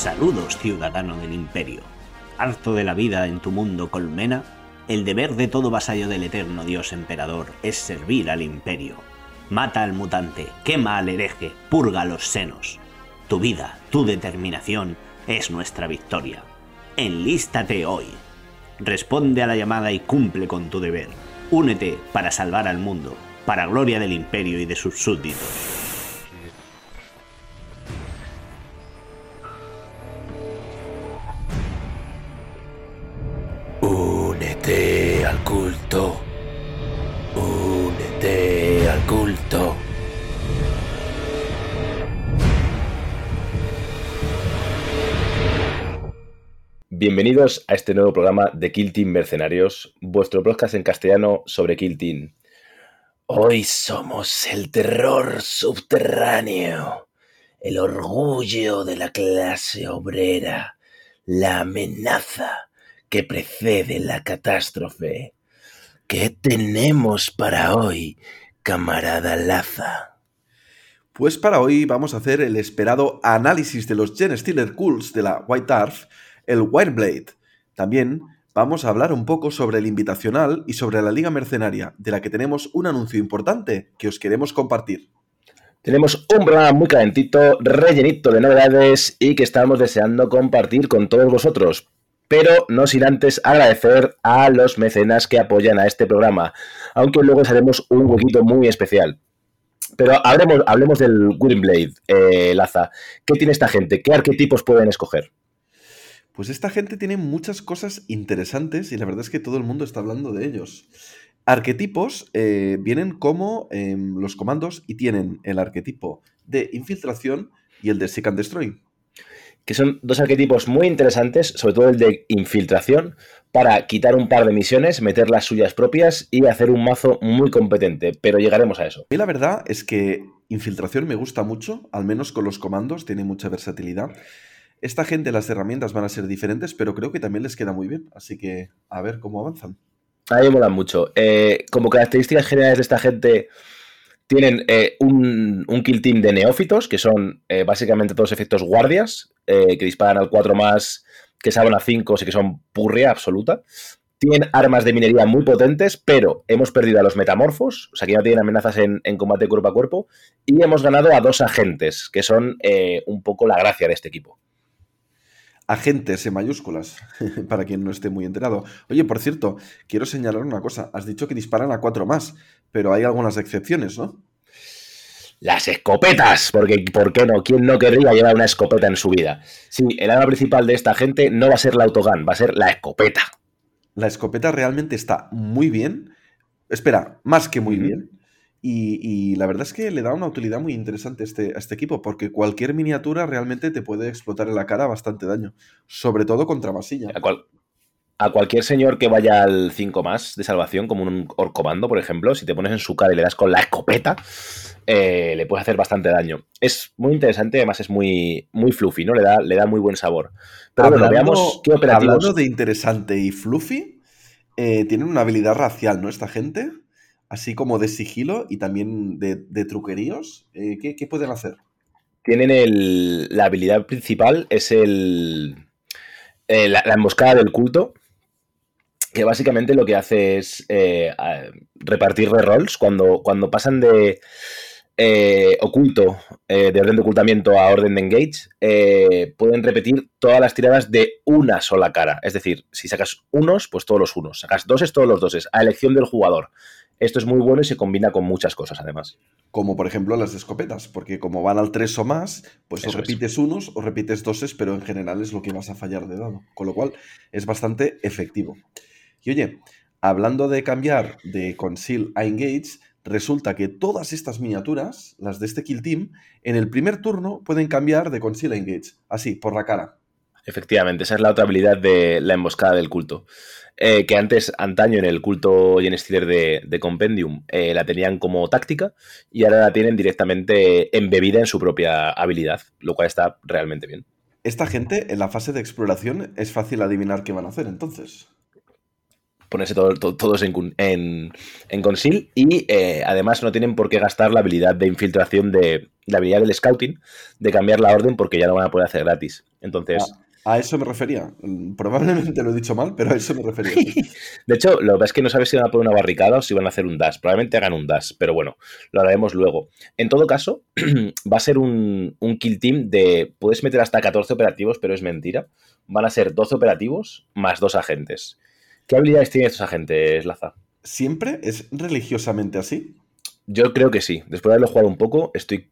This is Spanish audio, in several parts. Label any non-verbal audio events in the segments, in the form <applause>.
Saludos, ciudadano del imperio. Harto de la vida en tu mundo colmena, el deber de todo vasallo del eterno Dios emperador es servir al imperio. Mata al mutante, quema al hereje, purga los senos. Tu vida, tu determinación es nuestra victoria. Enlístate hoy. Responde a la llamada y cumple con tu deber. Únete para salvar al mundo, para gloria del imperio y de sus súbditos. Únete al culto. Bienvenidos a este nuevo programa de Kill Team Mercenarios, vuestro podcast en castellano sobre Kill Team. Hoy somos el terror subterráneo, el orgullo de la clase obrera, la amenaza que precede la catástrofe. ¿Qué tenemos para hoy, camarada Laza? Pues para hoy vamos a hacer el esperado análisis de los Gen Stealer Cools de la White Dwarf, el Wireblade. También vamos a hablar un poco sobre el invitacional y sobre la Liga Mercenaria, de la que tenemos un anuncio importante que os queremos compartir. Tenemos un programa muy calentito, rellenito de novedades y que estamos deseando compartir con todos vosotros pero no sin antes agradecer a los mecenas que apoyan a este programa, aunque luego haremos un huequito muy especial. Pero hablemos, del Greenblade, eh, Laza. ¿Qué tiene esta gente? ¿Qué arquetipos pueden escoger? Pues esta gente tiene muchas cosas interesantes y la verdad es que todo el mundo está hablando de ellos. Arquetipos eh, vienen como em, los comandos y tienen el arquetipo de infiltración y el de Seek and Destroy que son dos arquetipos muy interesantes, sobre todo el de infiltración, para quitar un par de misiones, meter las suyas propias y hacer un mazo muy competente, pero llegaremos a eso. A la verdad es que infiltración me gusta mucho, al menos con los comandos, tiene mucha versatilidad. Esta gente, las herramientas van a ser diferentes, pero creo que también les queda muy bien, así que a ver cómo avanzan. A mí me molan mucho. Eh, como características generales de esta gente, tienen eh, un, kill team de neófitos, que son eh, básicamente todos efectos guardias, eh, que disparan al 4 más, que saben a 5, así que son purria absoluta. Tienen armas de minería muy potentes, pero hemos perdido a los metamorfos, o sea que no tienen amenazas en, combate cuerpo a cuerpo, y hemos ganado a dos agentes, que son un poco la gracia de este equipo agentes en mayúsculas, <laughs> para quien no esté muy enterado. Oye, por cierto, quiero señalar una cosa. Has dicho que disparan a cuatro más, pero hay algunas excepciones, ¿no? Las escopetas, porque ¿por qué no? ¿Quién no querría llevar una escopeta en su vida? Sí, el arma principal de esta gente no va a ser la autogun, va a ser la escopeta. La escopeta realmente está muy bien. Espera, más que muy bien. Y, la verdad es que le da una utilidad muy interesante a este, a este equipo, porque cualquier miniatura realmente te puede explotar en la cara bastante daño, sobre todo contra masilla. A, a cualquier señor que vaya al 5 más de salvación, como un orcomando, por ejemplo, si te pones en su cara y le das con la escopeta, eh, le puede hacer bastante daño. Es muy interesante, además es muy, muy fluffy, ¿no? Le da, le da muy buen sabor. Pero bueno, veamos qué operativos. Hablando de interesante y fluffy, eh, tienen una habilidad racial, ¿no? Esta gente así como de sigilo y también de, truqueríos. Eh, ¿qué, pueden hacer? Tienen el, la habilidad principal, es el, eh, la, emboscada del culto, que básicamente lo que hace es eh, repartir rerolls cuando, cuando pasan de oculto, de orden de ocultamiento a orden de engage, pueden repetir todas las tiradas de una sola cara. Es decir, si sacas unos, pues todos los unos. Sacas doses, todos los doses, a elección del jugador. Esto es muy bueno y se combina con muchas cosas, además. Como por ejemplo las escopetas, porque como van al 3 o más, pues o repites unos o repites doses, pero en general es lo que vas a fallar de dado. Con lo cual es bastante efectivo. Y oye, hablando de cambiar de Conceal a Engage, resulta que todas estas miniaturas, las de este Kill Team, en el primer turno pueden cambiar de Conceal a Engage. Así, por la cara. Efectivamente, esa es la otra habilidad de la emboscada del culto. Eh, que antes, antaño, en el culto Gen de, de Compendium, eh, la tenían como táctica y ahora la tienen directamente embebida en su propia habilidad, lo cual está realmente bien. Esta gente, en la fase de exploración, es fácil adivinar qué van a hacer entonces. Ponerse todos en, en, en conceal y eh, además no tienen por qué gastar la habilidad de infiltración de la habilidad del scouting de cambiar la orden porque ya no van a poder hacer gratis. Entonces... Ah, a eso me refería. Probablemente lo he dicho mal, pero a eso me refería. <laughs> de hecho, lo que pasa es que no sabes si van a poner una barricada o si van a hacer un dash. Probablemente hagan un dash, pero bueno, lo haremos luego. En todo caso, <clears throat> va a ser un, un kill team de. Puedes meter hasta 14 operativos, pero es mentira. Van a ser 12 operativos más dos agentes. ¿Qué habilidades tienen estos agentes, Laza? ¿Siempre? ¿Es religiosamente así? Yo creo que sí. Después de haberlo jugado un poco, estoy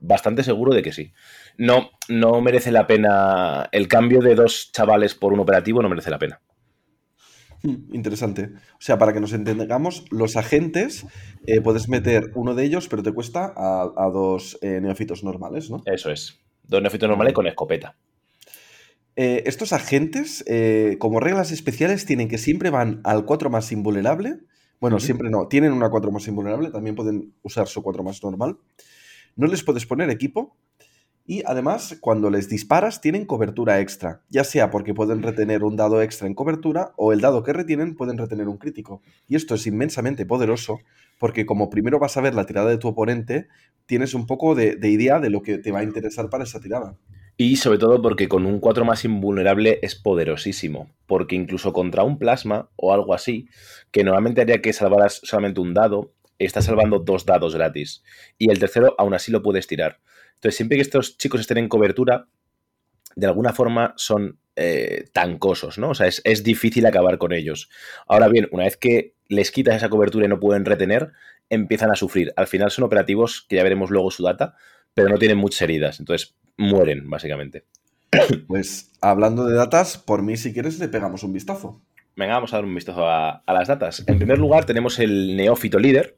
bastante seguro de que sí. No, no merece la pena. El cambio de dos chavales por un operativo no merece la pena. Hmm, interesante. O sea, para que nos entendamos, los agentes eh, puedes meter uno de ellos, pero te cuesta a, dos eh, neofitos normales, ¿no? Eso es. Dos neofitos normales con escopeta. Eh, estos agentes, eh, como reglas especiales, tienen que siempre van al 4 más invulnerable. Bueno, siempre no, tienen una 4 más invulnerable, también pueden usar su 4 más normal. No les puedes poner equipo. Y además, cuando les disparas, tienen cobertura extra, ya sea porque pueden retener un dado extra en cobertura o el dado que retienen pueden retener un crítico. Y esto es inmensamente poderoso porque como primero vas a ver la tirada de tu oponente, tienes un poco de idea de lo que te va a interesar para esa tirada. Y sobre todo porque con un 4 más invulnerable es poderosísimo. Porque incluso contra un plasma o algo así, que normalmente haría que salvaras solamente un dado, está salvando dos dados gratis. Y el tercero aún así lo puedes tirar. Entonces, siempre que estos chicos estén en cobertura, de alguna forma son eh, tancosos, ¿no? O sea, es, es, difícil acabar con ellos. Ahora bien, una vez que les quitas esa cobertura y no pueden retener, empiezan a sufrir. Al final son operativos que ya veremos luego su data, pero no tienen muchas heridas. Entonces, mueren, básicamente. Pues hablando de datas, por mí, si quieres, le pegamos un vistazo. Venga, vamos a dar un vistazo a, las datas. En primer lugar, tenemos el neófito líder,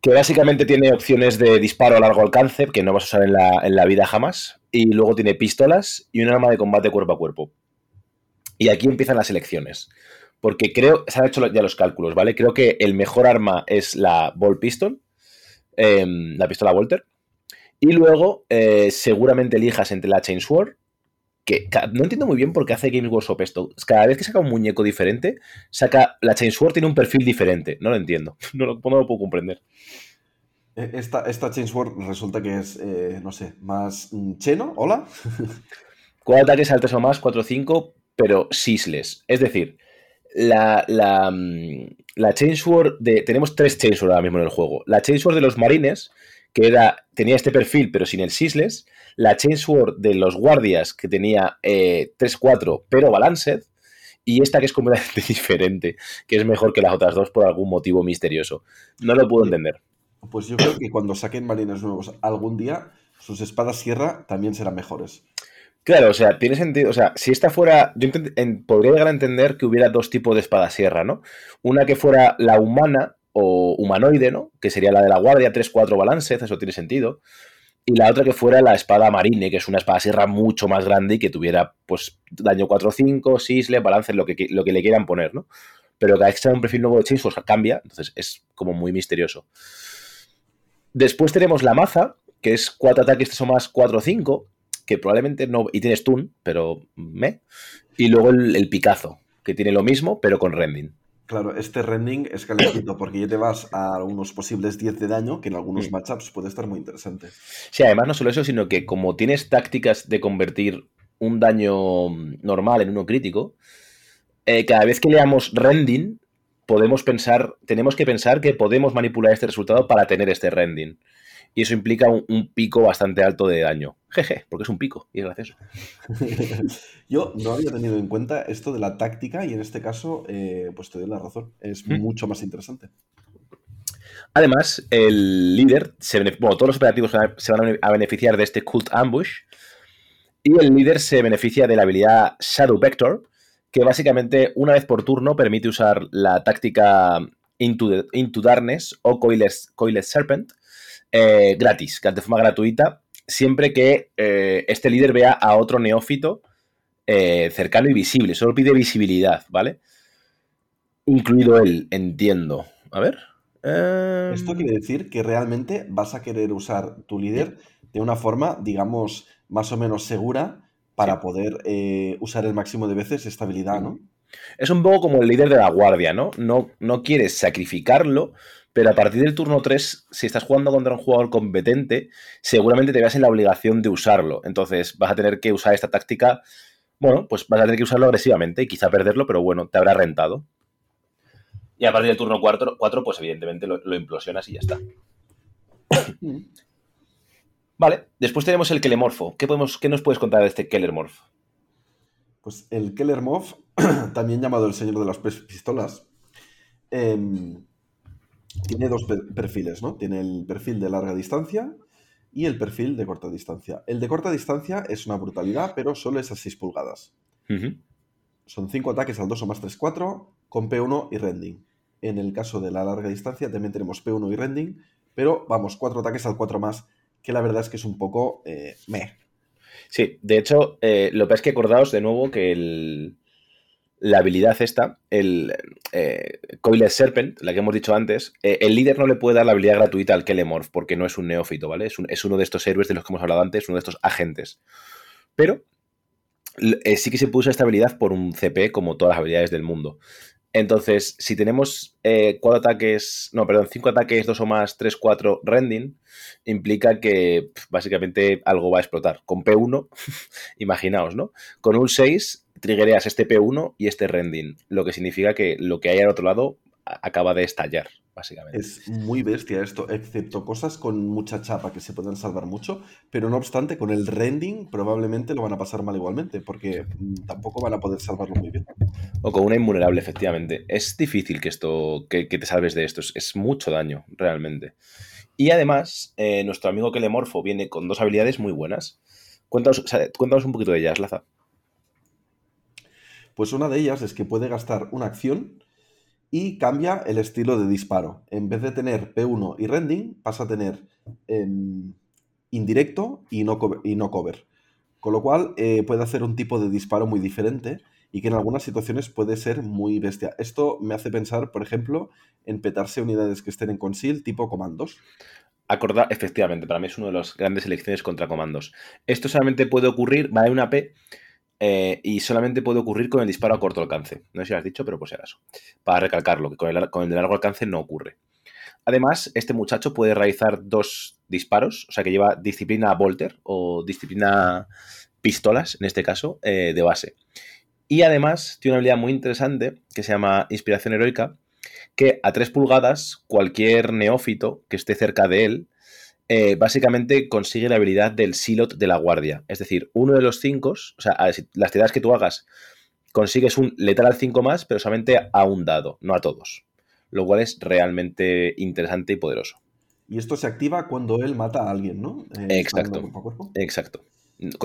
que básicamente tiene opciones de disparo a largo alcance, que no vas a usar en la, en la vida jamás, y luego tiene pistolas y un arma de combate cuerpo a cuerpo. Y aquí empiezan las elecciones. Porque creo, se han hecho ya los cálculos, ¿vale? Creo que el mejor arma es la Ball Pistol, em, la pistola Walter, y luego, eh, seguramente elijas entre la Chainsword, que no entiendo muy bien por qué hace Games Workshop esto. Cada vez que saca un muñeco diferente, saca. La Chainsword tiene un perfil diferente. No lo entiendo. <laughs> No lo, puedo comprender. E, esta, esta Chainsword resulta que es, eh, no sé, más mm, cheno. Hola. <laughs> Cuatro ataques al 3 o más, 4 o 5, pero sisless. Es decir, la, la, mm, la Chainsword de. Tenemos tres Chainsword ahora mismo en el juego. La Chainsword de los marines que era, tenía este perfil pero sin el Sisles, la Chainsword de los guardias que tenía 3-4 eh, pero balanced, y esta que es completamente <laughs> diferente, que es mejor que las otras dos por algún motivo misterioso. No lo puedo entender. Pues yo creo que cuando saquen marines nuevos algún día, sus espadas sierra también serán mejores. Claro, o sea, tiene sentido. O sea, si esta fuera. Yo podría llegar a entender que hubiera dos tipos de espada sierra, ¿no? Una que fuera la humana, o humanoide, ¿no? Que sería la de la guardia 3-4 balance, eso tiene sentido. Y la otra que fuera la espada marine, que es una espada sierra mucho más grande y que tuviera, pues, daño 4-5, sisle, balance, lo que, lo que le quieran poner, ¿no? Pero cada vez que sale un perfil nuevo de Chains, pues cambia, entonces es como muy misterioso. Después tenemos la maza, que es 4 ataques, o más 4-5, que probablemente no. Y tiene stun, pero me. Y luego el, el Picazo, que tiene lo mismo, pero con rending. Claro, este rending es calentito porque ya te vas a unos posibles 10 de daño, que en algunos matchups puede estar muy interesante. Sí, además no solo eso, sino que como tienes tácticas de convertir un daño normal en uno crítico, eh, cada vez que leamos rending, podemos pensar, tenemos que pensar que podemos manipular este resultado para tener este rending y eso implica un, pico bastante alto de daño. Jeje, porque es un pico y es gracioso. <laughs> Yo no había tenido en cuenta esto de la táctica y en este caso, eh, pues te doy la razón. Es ¿Mm? mucho más interesante. Además, el líder, bueno, todos los operativos se van a beneficiar de este Cult Ambush y el líder se beneficia de la habilidad Shadow Vector, que básicamente una vez por turno permite usar la táctica Into, Darkness o Coiled Serpent, eh, gratis, de forma gratuita, siempre que eh, este líder vea a otro neófito eh, cercano y visible. Solo pide visibilidad, ¿vale? Incluido él, entiendo. A ver. Esto quiere decir que realmente vas a querer usar tu líder de una forma, digamos, más o menos segura para poder usar el máximo de veces esta habilidad, ¿no? Es un poco como el líder de la guardia, ¿no? No, no quieres sacrificarlo, pero a partir del turno 3, si estás jugando contra un jugador competente, seguramente te veas en la obligación de usarlo. Entonces vas a tener que usar esta táctica, bueno, pues vas a tener que usarlo agresivamente y quizá perderlo, pero bueno, te habrá rentado. Y a partir del turno 4, pues evidentemente lo, implosionas y ya está. <coughs> vale, después tenemos el Kelemorfo. ¿Qué, podemos, ¿Qué nos puedes contar de este Kellermorph? Pues el Kellermorph, <coughs> también llamado el señor de las pistolas, em, tiene dos perfiles, ¿no? Tiene el perfil de larga distancia y el perfil de corta distancia. El de corta distancia es una brutalidad, pero solo es a 6 pulgadas. Son 5 ataques al 2 o más 3, 4 con P1 y Rending. En el caso de la larga distancia también tenemos P1 y Rending, pero vamos, 4 ataques al 4 más, que la verdad es que es un poco eh, meh. Sí, de hecho, eh, lo que es que acordaos de nuevo que la habilidad esta, el eh, Coiled Serpent, la que hemos dicho antes, eh, el líder no le puede dar la habilidad gratuita al Kelemorph porque no es un neófito, ¿vale? Es, uno de estos héroes de los que hemos hablado antes, uno de estos agentes. Pero eh, sí que se puso esta habilidad por un CP como todas las habilidades del mundo. Entonces, si tenemos eh, cuatro ataques, no, perdón, cinco ataques, dos o más, tres, cuatro, rending, implica que básicamente algo va a explotar. Con P1, <laughs> imaginaos, ¿no? Con un 6, triggereas este P1 y este rending, lo que significa que lo que hay al otro lado acaba de estallar básicamente. Es muy bestia esto, excepto cosas con mucha chapa que se pueden salvar mucho, pero no obstante, con el rending probablemente lo van a pasar mal igualmente, porque mm, tampoco van a poder salvarlo muy bien. O con una invulnerable, efectivamente. Es difícil que esto, que, te salves de esto, es, mucho daño, realmente. Y además, eh, nuestro amigo Kelemorfo viene con dos habilidades muy buenas. Cuéntanos, cuéntanos un poquito de ellas, Laza. Pues una de ellas es que puede gastar una acción y cambia el estilo de disparo. En vez de tener P1 y rending, pasa a tener em, indirecto y no, cover. Con lo cual eh, puede hacer un tipo de disparo muy diferente y que en algunas situaciones puede ser muy bestia. Esto me hace pensar, por ejemplo, en petarse unidades que estén en conceal tipo comandos. Acordar, efectivamente, para mí es una de las grandes elecciones contra comandos. Esto solamente puede ocurrir, va en una P, eh, y solamente puede ocurrir con el disparo a corto alcance. No sé si lo has dicho, pero pues era eso. Para recalcarlo, que con el, de largo alcance no ocurre. Además, este muchacho puede realizar dos disparos, o sea que lleva disciplina Volter o disciplina pistolas, en este caso, eh, de base. Y además tiene una habilidad muy interesante que se llama Inspiración Heroica, que a 3 pulgadas cualquier neófito que esté cerca de él eh, básicamente consigue la habilidad del silot de la guardia. Es decir, uno de los cinco, o sea, las tiradas que tú hagas, consigues un letal al 5 más, pero solamente a un dado, no a todos. Lo cual es realmente interesante y poderoso. Y esto se activa cuando él mata a alguien, ¿no? Eh, exacto. Cuerpo a cuerpo. Exacto.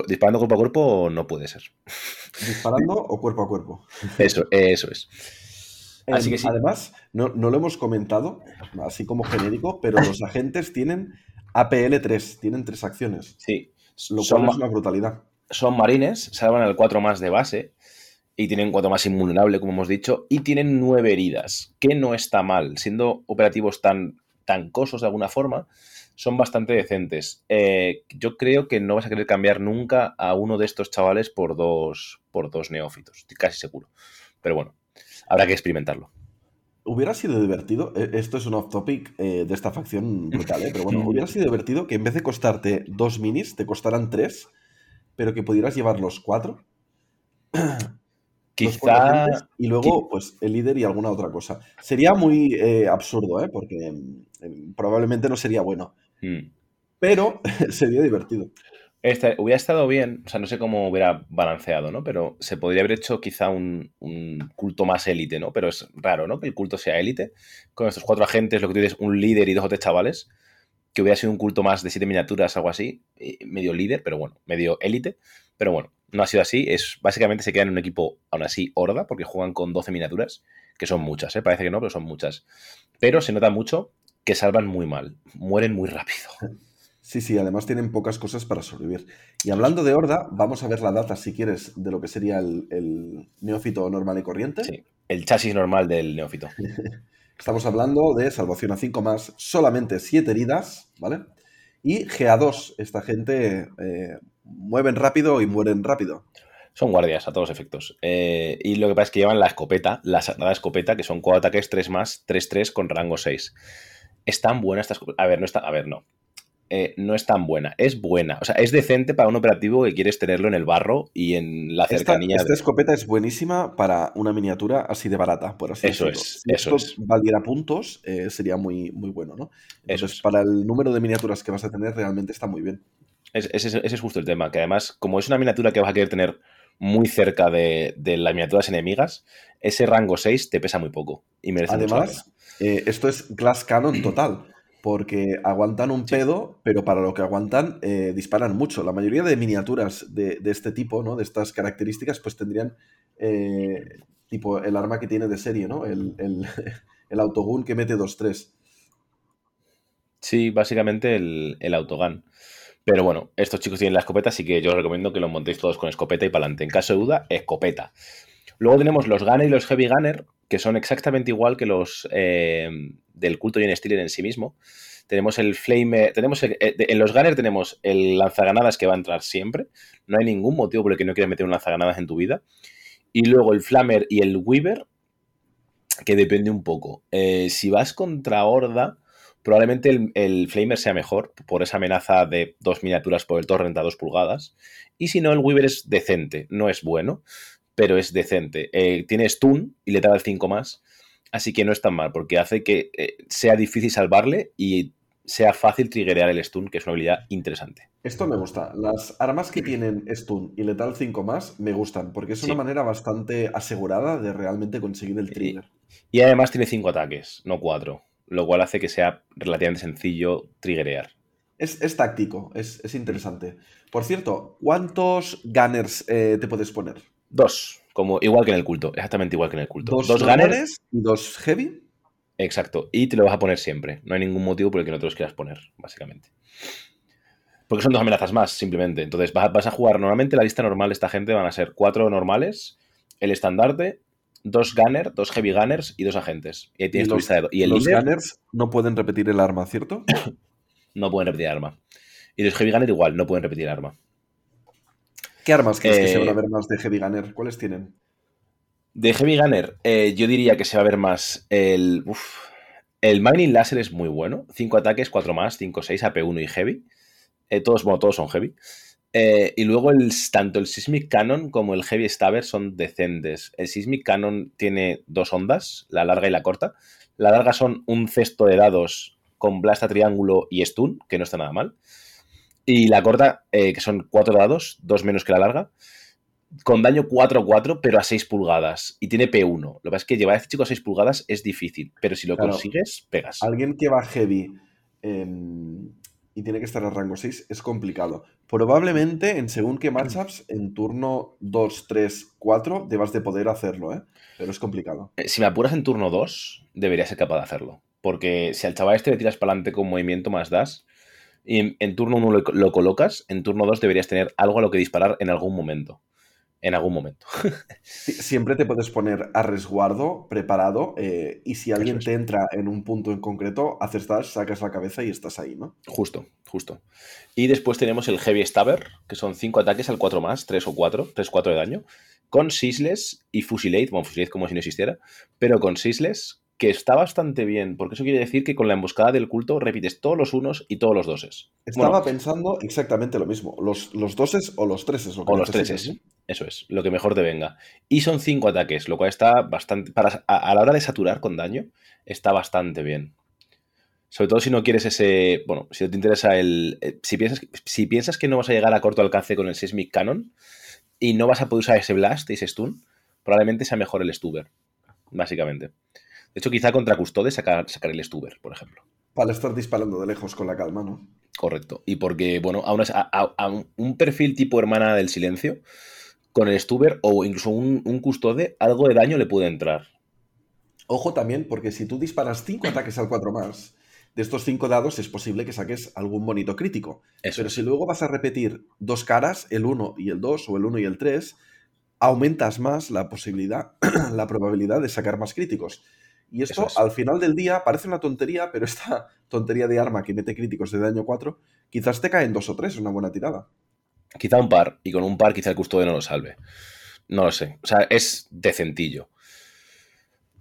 Disparando cuerpo a cuerpo no puede ser. ¿Disparando o cuerpo a cuerpo? <laughs> Eso, eso es. Así que Además, no, no, lo hemos comentado, así como genérico, pero los agentes tienen APL3, tienen tres acciones. Sí. Lo son, cual es una brutalidad. Son marines, salvan al 4 más de base y tienen 4 más invulnerable, como hemos dicho, y tienen 9 heridas, que no está mal. Siendo operativos tan, tan cosos de alguna forma, son bastante decentes. Eh, yo creo que no vas a querer cambiar nunca a uno de estos chavales por dos, por dos neófitos, estoy casi seguro. Pero bueno, habrá que experimentarlo hubiera sido divertido, e, esto es un off topic eh, de esta facción brutal, ¿eh? pero bueno, <laughs> hubiera sido divertido que en vez de costarte dos minis, te costaran tres, pero que pudieras llevar los cuatro. Quizá. y luego, pues, el líder y alguna otra cosa. Sería muy eh, absurdo, ¿eh? Porque mm, probablemente no sería bueno. Hmm. Pero <laughs> sería divertido. Este, hubiera estado bien, o sea, no sé cómo hubiera balanceado, ¿no? Pero se podría haber hecho quizá un, culto más élite, ¿no? Pero es raro, ¿no? Que el culto sea élite. Con estos cuatro agentes, lo que tienes un líder y dos o tres chavales. Que hubiera sido un culto más de siete miniaturas, algo así. Medio líder, pero bueno, medio élite. Pero bueno, no ha sido así. Es, básicamente se quedan en un equipo, aún así, horda, porque juegan con 12 miniaturas, que son muchas, ¿eh? Parece que no, pero son muchas. Pero se nota mucho que salvan muy mal. Mueren muy rápido. <laughs> Sí, sí, además tienen pocas cosas para sobrevivir. Y hablando de Horda, vamos a ver la data, si quieres, de lo que sería el, neófito normal y corriente. Sí, el chasis normal del neófito. <laughs> Estamos hablando de salvación a 5 más, solamente 7 heridas, ¿vale? Y GA2, esta gente eh, mueven rápido y mueren rápido. Son guardias a todos los efectos. Eh, y lo que pasa es que llevan la escopeta, la sagrada escopeta, que son 4 ataques, 3 más, 3-3 con rango 6. Es tan buena esta escopeta. A ver, no está. A ver, no. Eh, no es tan buena. Es buena. O sea, es decente para un operativo que quieres tenerlo en el barro y en la cercanía. Esta, escopeta es buenísima para una miniatura así de barata, por así eso decirlo. Es, eso es. valiera puntos, eh, sería muy, muy bueno, ¿no? eso es. para el número de miniaturas que vas a tener, realmente está muy bien. ese, es justo el tema, que además, como es una miniatura que vas a querer tener muy cerca de, las miniaturas enemigas, ese rango 6 te pesa muy poco. Y merece Además, eh, esto es Glass Cannon total porque aguantan un pedo, pero para lo que aguantan eh, disparan mucho. La mayoría de miniaturas de, este tipo, ¿no? De estas características, pues tendrían eh, tipo el arma que tiene de serie, ¿no? El, el, <laughs> autogun que mete 2-3. Sí, básicamente el, el autogun. Pero bueno, estos chicos tienen la escopeta, así que yo os recomiendo que lo montéis todos con escopeta y para adelante. En caso de duda, escopeta. Luego tenemos los Gunner y los Heavy Gunner, que son exactamente igual que los eh, del culto y en Stealer en sí mismo. Tenemos el Flame. Tenemos eh, en los Gunner tenemos el lanzagranadas que va a entrar siempre. No hay ningún motivo por el que no quieras meter un lanzagranadas en tu vida. Y luego el Flamer y el Weaver, que depende un poco. Eh, si vas contra Horda, probablemente el, el, Flamer sea mejor por esa amenaza de dos miniaturas por el torrent a dos pulgadas. Y si no, el Weaver es decente, no es bueno pero es decente. Eh, tiene stun y le da el 5 más, así que no es tan mal, porque hace que eh, sea difícil salvarle y sea fácil triggerear el stun, que es una habilidad interesante. Esto me gusta. Las armas que tienen stun y letal 5 más me gustan, porque es una manera bastante asegurada de realmente conseguir el trigger. Y, además tiene 5 ataques, no 4, lo cual hace que sea relativamente sencillo triggerear. Es, táctico, es, interesante. Por cierto, ¿cuántos gunners eh, te puedes poner? Dos, como igual que en el culto, exactamente igual que en el culto. Dos, dos gunners y dos heavy. Exacto, y te lo vas a poner siempre. No hay ningún motivo por el que no te los quieras poner, básicamente. Porque son dos amenazas más, simplemente. Entonces vas, a jugar normalmente la lista normal de esta gente van a ser cuatro normales, el estandarte, dos gunners, dos heavy gunners y dos agentes. Y ahí tienes tu lista de Y el los gunners no pueden repetir el arma, ¿cierto? <coughs> no pueden repetir el arma. Y los heavy gunners igual, no pueden repetir el arma. ¿Qué armas crees que se van a eh, ver más de Heavy Gunner? ¿Cuáles tienen? De Heavy Gunner, eh, yo diría que se va a ver más el. el Mining Laser es muy bueno. 5 ataques, 4 más, 5, 6, AP1 y Heavy. Eh, todos, bueno, todos son Heavy. y luego el, tanto el Seismic Cannon como el Heavy Stabber son decentes. El Seismic Cannon tiene dos ondas, la larga y la corta. La larga son un cesto de dados con blasta triángulo y stun, que no está nada mal. Y la corta, eh, que son 4 dados, dos menos que la larga, con daño 4-4, pero a 6 pulgadas. Y tiene P1. Lo que pasa es que llevar a este chico a 6 pulgadas es difícil, pero si lo consigues, pegas. Alguien que va heavy em, y tiene que estar a rango 6 es complicado. Probablemente, en según qué matchups, en turno 2, 3, 4, debas de poder hacerlo, ¿eh? Pero es complicado. Eh, si me apuras en turno 2, debería ser capaz de hacerlo. Porque si al chaval este le tiras para adelante con movimiento más das, y en, turno 1 lo, colocas, en turno 2 deberías tener algo a lo que disparar en algún momento. En algún momento. <laughs> Siempre te puedes poner a resguardo, preparado, eh, y si alguien te entra en un punto en concreto, haces dash, sacas la cabeza y estás ahí, ¿no? Justo, justo. Y después tenemos el Heavy Stabber, que son 5 ataques al 4 más, 3 o 4, 3-4 de daño, con Sisles y Fusilate, bueno, Fusilate como si no existiera, pero con Sisles, que está bastante bien, porque eso quiere decir que con la emboscada del culto repites todos los unos y todos los doses. Estaba pensando exactamente lo mismo, los, los doses o los treses. o los treses, eso es, lo que mejor te venga. Y son cinco ataques, lo cual está bastante, para, a, la hora de saturar con daño, está bastante bien. Sobre todo si no quieres ese, bueno, si no te interesa el, eh, si piensas, si piensas que no vas a llegar a corto alcance con el Seismic Cannon y no vas a poder usar ese Blast y ese Stun, probablemente sea mejor el Stuber, básicamente. De hecho, quizá contra Custode sacar, sacar el Stuber, por ejemplo. Para estar disparando de lejos con la calma, ¿no? Correcto. Y porque, bueno, a, un perfil tipo hermana del silencio, con el Stuber o incluso un, Custode, algo de daño le puede entrar. Ojo también, porque si tú disparas 5 ataques al 4 más, de estos 5 dados es posible que saques algún bonito crítico. Pero si luego vas a repetir dos caras, el 1 y el 2 o el 1 y el 3, aumentas más la posibilidad, <clears throat> la probabilidad de sacar más críticos. Y esto, al final del día, parece una tontería, pero esta <laughs> tontería de arma que mete críticos de daño 4, quizás te caen 2 o 3, una buena tirada. Quizá un par, y con un par quizá el custodio no lo salve. No lo sé. O sea, es decentillo.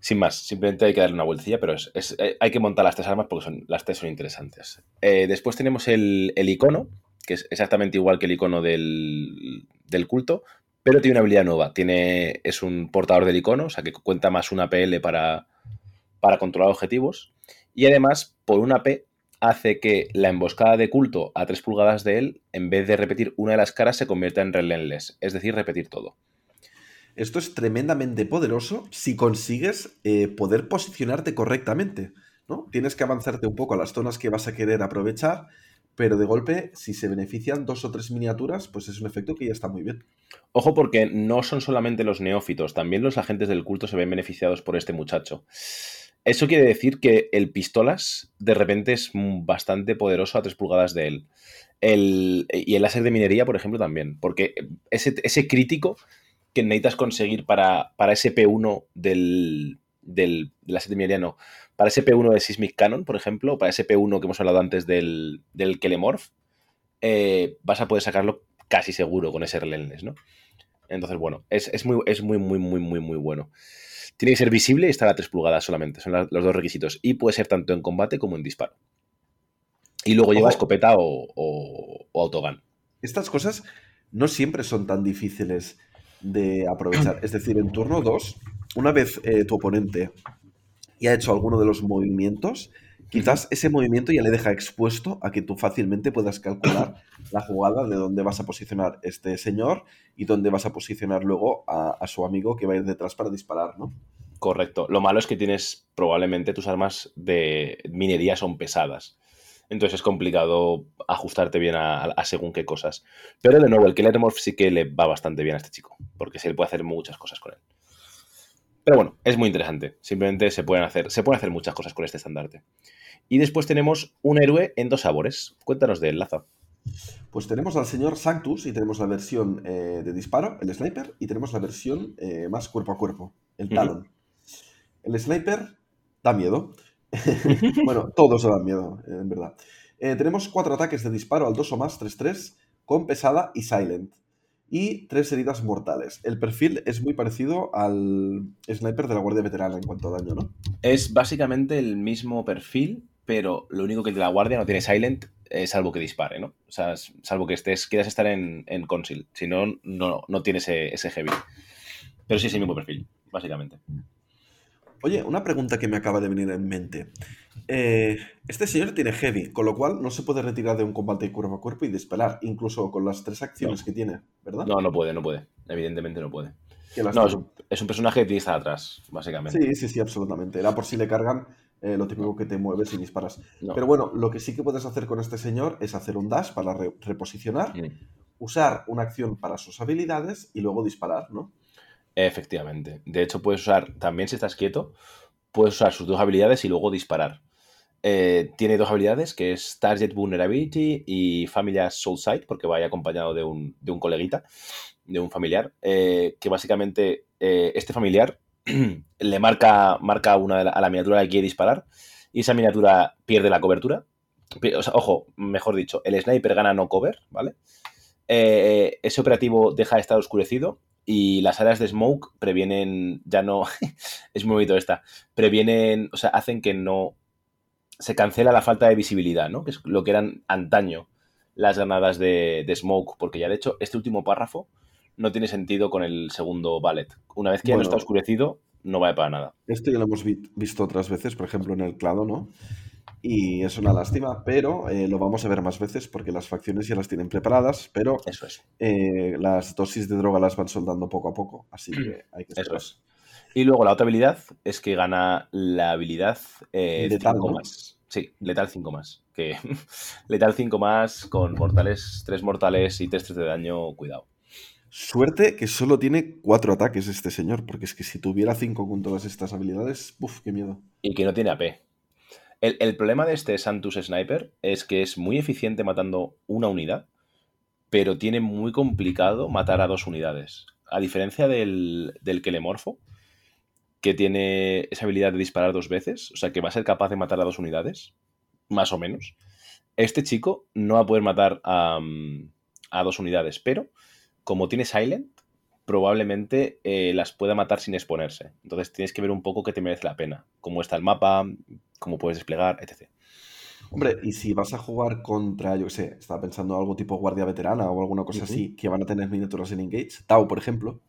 Sin más, simplemente hay que darle una vueltecilla, pero es, eh, hay que montar las tres armas porque son, las tres son interesantes. Eh, después tenemos el, icono, que es exactamente igual que el icono del, culto, pero tiene una habilidad nueva. Tiene, es un portador del icono, o sea que cuenta más una PL para, para controlar objetivos. Y además, por una P, hace que la emboscada de culto a 3 pulgadas de él, en vez de repetir una de las caras, se convierta en relentless, es decir, repetir todo. Esto es tremendamente poderoso si consigues eh, poder posicionarte correctamente. ¿no? Tienes que avanzarte un poco a las zonas que vas a querer aprovechar, pero de golpe, si se benefician dos o tres miniaturas, pues es un efecto que ya está muy bien. Ojo porque no son solamente los neófitos, también los agentes del culto se ven beneficiados por este muchacho. Eso quiere decir que el pistolas de repente es bastante poderoso a 3 pulgadas de él. y el láser de minería, por ejemplo, también. Porque ese, crítico que necesitas conseguir para, para ese P1 del, del, láser de minería, no. Para ese P1 de Sismic Cannon, por ejemplo, o para ese P1 que hemos hablado antes del, del Kelemorph, eh, vas a poder sacarlo casi seguro con ese Relentless, ¿no? Entonces, bueno, es, es, muy, es muy, muy, muy, muy, muy bueno. Tiene que ser visible y estar a 3 pulgadas solamente. Son los dos requisitos. Y puede ser tanto en combate como en disparo. Y luego lleva escopeta o, o, autogun. Estas cosas no siempre son tan difíciles de aprovechar. Es decir, en turno 2, una vez eh, tu oponente ya ha hecho alguno de los movimientos, quizás ese movimiento ya le deja expuesto a que tú fácilmente puedas calcular <coughs> la jugada de dónde vas a posicionar este señor y dónde vas a posicionar luego a, su amigo que va a ir detrás para disparar, ¿no? Correcto. Lo malo es que tienes probablemente tus armas de minería son pesadas. Entonces es complicado ajustarte bien a, según qué cosas. Pero de nuevo, el Killer Morph sí que le va bastante bien a este chico, porque se le puede hacer muchas cosas con él. Pero bueno, es muy interesante. Simplemente se pueden hacer, se pueden hacer muchas cosas con este estandarte. Y después tenemos un héroe en dos sabores. Cuéntanos de él, Laza. Pues tenemos al señor Sanctus y tenemos la versión eh, de disparo, el sniper, y tenemos la versión eh, más cuerpo a cuerpo, el talon. El sniper da miedo. <laughs> bueno, todos dan miedo, en verdad. Eh, tenemos cuatro ataques de disparo al 2 o más, 3-3, con pesada y silent y tres heridas mortales. El perfil es muy parecido al sniper de la Guardia Veterana en cuanto a daño, ¿no? Es básicamente el mismo perfil, pero lo único que el de la Guardia no tiene silent, es salvo que dispare, ¿no? O sea, salvo que estés, quieras estar en, en conceal. Si no, no, no tiene ese, ese heavy. Pero sí es el mismo perfil, básicamente. Oye, una pregunta que me acaba de venir en mente. Eh, este señor tiene heavy, con lo cual no se puede retirar de un combate cuerpo a cuerpo y disparar, incluso con las tres acciones que tiene, ¿verdad? No, no puede, no puede. Evidentemente no puede. No, es un, personaje que tiene que atrás, básicamente. Sí, sí, sí, absolutamente. Era por si le cargan eh, lo típico que te mueves y disparas. Pero bueno, lo que sí que puedes hacer con este señor es hacer un dash para reposicionar, mm. usar una acción para sus habilidades y luego disparar, ¿no? Efectivamente. De hecho, puedes usar, también si estás quieto, puedes usar sus dos habilidades y luego disparar. Eh, tiene dos habilidades, que es Target Vulnerability y Familiar Soul Sight, porque vaya acompañado de un, de un coleguita, de un familiar, eh, que básicamente eh, este familiar <clears throat> le marca, marca una a la miniatura que quiere disparar y esa miniatura pierde la cobertura. ojo, mejor dicho, el sniper gana no cover, ¿vale? ese operativo deja de estar oscurecido y las áreas de smoke previenen, ya no, <laughs> es muy bonito esta, previenen, o sea, hacen que no, se cancela la falta de visibilidad, ¿no? Que es lo que eran antaño las granadas de, smoke, porque ya de hecho este último párrafo no tiene sentido con el segundo ballet. Una vez que ya no está oscurecido, no vale para nada. Esto ya lo hemos visto otras veces, por ejemplo en el clado, ¿no? Y es una lástima, pero eh, lo vamos a ver más veces porque las facciones ya las tienen preparadas, pero Eso es. Eh, las dosis de droga las van soldando poco a poco, así que <clears throat> hay que esperar. Eso es. Y luego la otra habilidad es que gana la habilidad eh, letal, 5 más. Sí, letal 5 más. Que <laughs> letal 5 más con mortales, 3 mortales y 3 3 de daño, cuidado. Suerte que solo tiene 4 ataques este señor, porque es que si tuviera 5 con todas estas habilidades, ¡buf, qué miedo! Y que no tiene AP. El, problema de este Santus Sniper es que es muy eficiente matando una unidad, pero tiene muy complicado matar a dos unidades. A diferencia del, del Kelemorfo, que tiene esa habilidad de disparar dos veces, o sea que va a ser capaz de matar a dos unidades, más o menos. Este chico no va a poder matar a, a dos unidades, pero como tiene Silent, probablemente eh, las pueda matar sin exponerse. Entonces tienes que ver un poco qué te merece la pena, cómo está el mapa, cómo puedes desplegar, etc. Hombre, y si vas a jugar contra, yo qué sé, estaba pensando algo tipo guardia veterana o alguna cosa así, que van a tener miniaturas en engage, Tau, por ejemplo,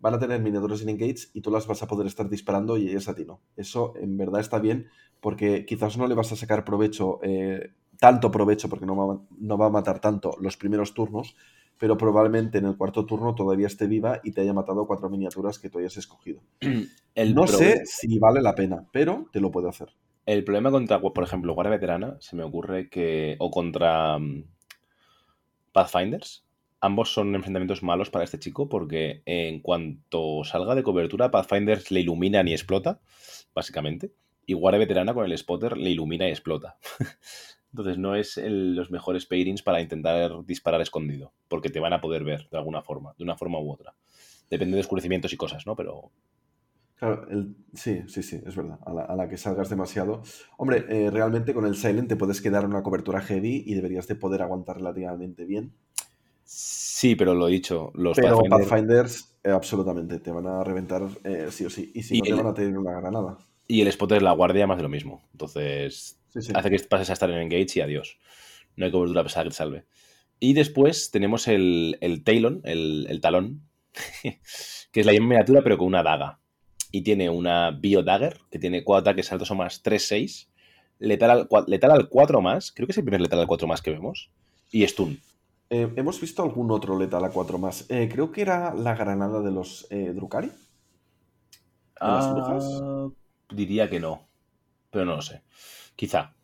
van a tener miniaturas en engage y tú las vas a poder estar disparando y ellas a ti no. Eso en verdad está bien porque quizás no le vas a sacar provecho, eh, tanto provecho, porque no va, no va a matar tanto los primeros turnos, pero probablemente en el cuarto turno todavía esté viva y te haya matado cuatro miniaturas que tú hayas escogido. <clears throat> no sé si vale la pena, pero te lo puedo hacer. El problema contra, por ejemplo, Guardia Veterana, se me ocurre que. o contra mm, Pathfinders, ambos son enfrentamientos malos para este chico porque en cuanto salga de cobertura, Pathfinders le iluminan y explota, básicamente. Y Guardia Veterana con el spotter le ilumina y explota. <laughs> Entonces no es los mejores pairings para intentar disparar escondido, porque te van a poder ver de alguna forma, de una forma u otra. Depende de oscurecimientos y cosas, ¿no? Pero Claro, sí, sí, sí, es verdad. A la, que salgas demasiado. Hombre, eh, realmente con el Silent te puedes quedar en una cobertura heavy y deberías de poder aguantar relativamente bien. Sí, pero lo he dicho, los pero Pathfinders, eh, absolutamente, te van a reventar eh, sí o sí. Y si no, te van a tener una granada. Y el spotter la guardia más de lo mismo. Entonces, hace que pases a estar en engage y adiós. No hay cobertura pesada que te salve. Y después tenemos el, el Talon, el, talón, <laughs> que es la misma miniatura pero con una daga. Y tiene una Bio Dagger, que tiene cuatro ataques altos o más 3-6. Letal al, letal al 4 más, creo que es el primer letal al 4 más que vemos. Y stun. Eh, hemos visto algún otro letal a 4 más. Eh, creo que era la granada de los eh, Drukari. las brujas? Ah, diría que no. Pero no lo sé. Quizá.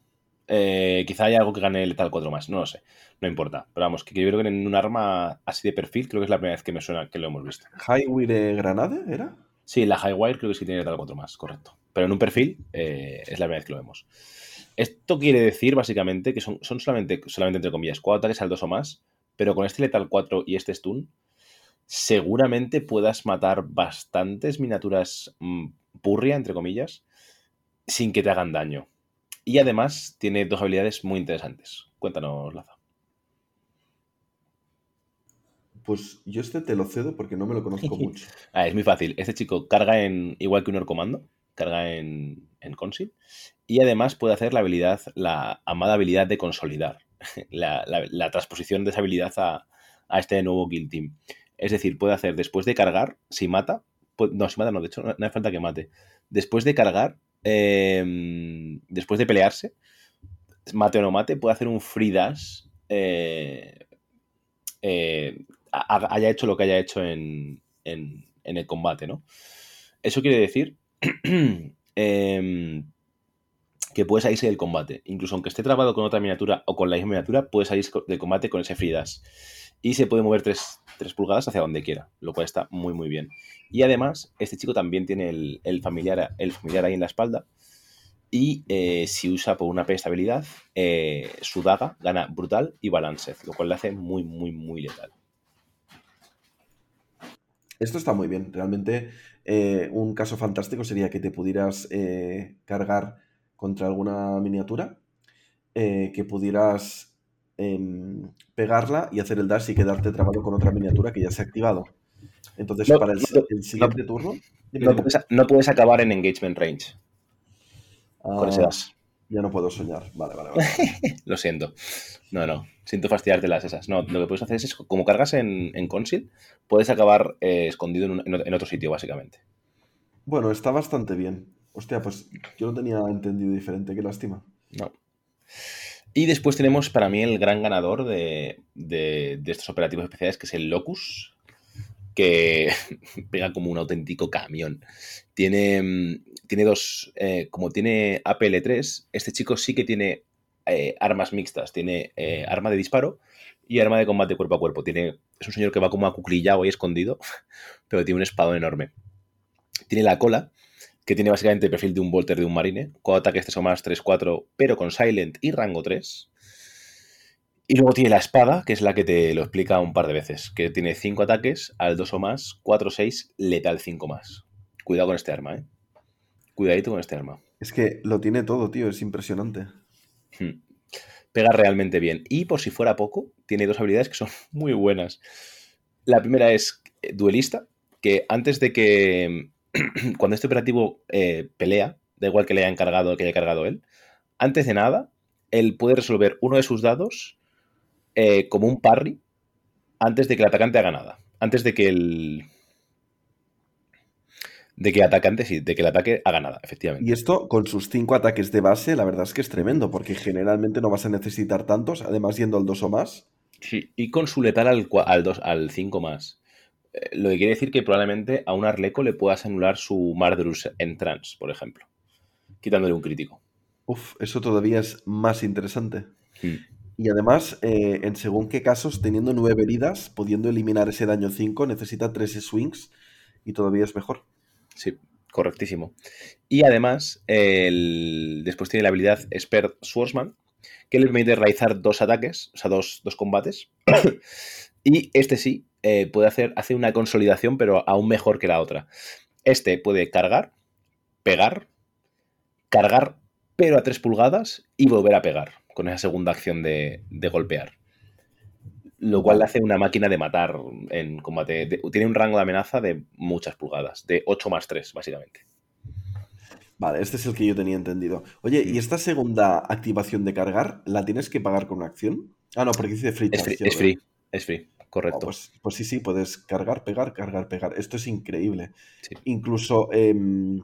quizá haya algo que gane letal 4 más. No lo sé. No importa. Pero vamos, que creo que en un arma así de perfil, creo que es la primera vez que me suena que lo hemos visto. ¿Highwire Granade era? Sí, la Highwire creo que sí tiene letal 4 más, correcto. Pero en un perfil es la primera vez que lo vemos. Esto quiere decir básicamente que son, son solamente, solamente entre comillas, 4 ataques al 2 o más pero con este Letal 4 y este Stun, seguramente puedas matar bastantes miniaturas mm, purria, entre comillas, sin que te hagan daño. Y además tiene dos habilidades muy interesantes. Cuéntanos, Laza. Pues yo este te lo cedo porque no me lo conozco <laughs> mucho. ah, es muy fácil. Este chico carga en, igual que un comando, carga en, en Consil. Y además puede hacer la habilidad, la amada habilidad de consolidar. <laughs> la, transposición de esa habilidad a, este nuevo Guild Team. Es decir, puede hacer después de cargar, si mata, no, si mata no, de hecho no, hace falta que mate. Después de cargar, em, después de pelearse, mate o no mate, puede hacer un free dash, eh, eh, haya hecho lo que haya hecho en, en, el combate, ¿no? Eso quiere decir <clears throat> em, que puede salirse del combate. Incluso aunque esté trabado con otra miniatura o con la misma miniatura, puede salir del combate con ese Fridas. Y se puede mover 3, pulgadas hacia donde quiera, lo cual está muy muy bien. Y además, este chico también tiene el, familiar, el familiar ahí en la espalda. Y eh, si usa por una P estabilidad, eh, su daga gana brutal y balanced, lo cual le hace muy, muy, muy letal. Esto está muy bien. Realmente, eh, un caso fantástico sería que te pudieras cargar contra alguna miniatura, que pudieras em, pegarla y hacer el dash y quedarte trabado con otra miniatura que ya se ha activado. Entonces, para el, siguiente turno. No puedes, acabar en engagement range. con ese ah, dash. Ya no puedo soñar. Vale, vale, vale. <laughs> lo siento. No, no. Siento fastidiarte las esas. No, lo que puedes hacer es, como cargas en, en Conceal, puedes acabar eh, escondido en otro sitio, básicamente. Bueno, está bastante bien. Hostia, pues yo no tenía entendido diferente, qué lástima. No. Y después tenemos para mí el gran ganador de, estos operativos especiales, que es el Locus, que <laughs> pega como un auténtico camión. Tiene, mm, tiene dos, eh, como tiene APL3, este chico sí que tiene eh, armas mixtas, tiene eh, arma de disparo y arma de combate cuerpo a cuerpo. Tiene, es un señor que va como acuclillado y escondido, <laughs> pero tiene un espadón enorme. Tiene la cola, que tiene básicamente el perfil de un Volter de un Marine, con ataques 3 o más, 3-4, pero con Silent y rango 3. Y luego tiene la espada, que es la que te lo explica un par de veces, que tiene 5 ataques al 2 o más, 4-6, letal 5 más. Cuidado con este arma, ¿eh? Cuidadito con este arma. Es que lo tiene todo, tío, es impresionante. Hmm. pega realmente bien. Y por si fuera poco, tiene dos habilidades que son <laughs> muy buenas. La primera es eh, duelista, que antes de que, <clears throat> cuando este operativo eh, pelea, da igual que le haya encargado o que haya cargado él, antes de nada, él puede resolver uno de sus dados eh, como un parry antes de que el atacante haga nada. Antes de que el, de que atacante, sí, de que el ataque haga nada, efectivamente. Y esto, con sus cinco ataques de base, la verdad es que es tremendo, porque generalmente no vas a necesitar tantos, además yendo al 2 o más. Sí, y con su letal al, al, 2, al 5 más. Eh, lo que quiere decir que probablemente a un Arleco le puedas anular su Mardrus en trans, por ejemplo, quitándole un crítico. Uf, eso todavía es más interesante. Hmm. Y además, eh, en según qué casos, teniendo nueve heridas, pudiendo eliminar ese daño 5, necesita tres swings y todavía es mejor. Sí, correctísimo. Y además, después tiene la habilidad Expert Swordsman, que le permite realizar dos ataques, o sea, dos, combates. <coughs> y este sí eh, puede hacer, hace una consolidación, pero aún mejor que la otra. Este puede cargar, pegar, cargar, pero a 3 pulgadas y volver a pegar con esa segunda acción de golpear lo cual le hace una máquina de matar en combate. tiene un rango de amenaza de muchas pulgadas, de 8 más 3, básicamente. Vale, este es el que yo tenía entendido. Oye, ¿y esta segunda activación de cargar la tienes que pagar con una acción? Ah, no, porque dice free. Es free, es free, es free, correcto. pues, pues, sí, sí, puedes cargar, pegar, cargar, pegar. Esto es increíble. Incluso em,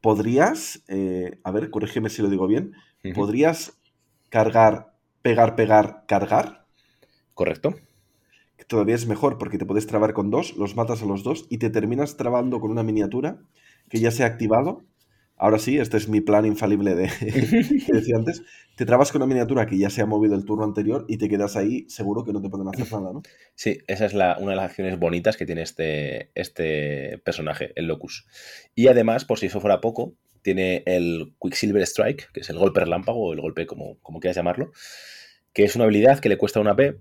podrías, eh, a ver, corrígeme si lo digo bien, podrías cargar, pegar, pegar, cargar. Correcto. Que todavía es mejor porque te puedes trabar con dos, los matas a los dos y te terminas trabando con una miniatura que ya se ha activado. Ahora sí, este es mi plan infalible de <laughs> que decía antes. Te trabas con una miniatura que ya se ha movido el turno anterior y te quedas ahí seguro que no te pueden hacer <laughs> nada, ¿no? Sí, esa es una de las acciones bonitas que tiene este, este personaje, el Locus. Y además, por si eso fuera poco, tiene el Quicksilver Strike, que es el golpe relámpago o el golpe como, como quieras llamarlo, que es una habilidad que le cuesta una P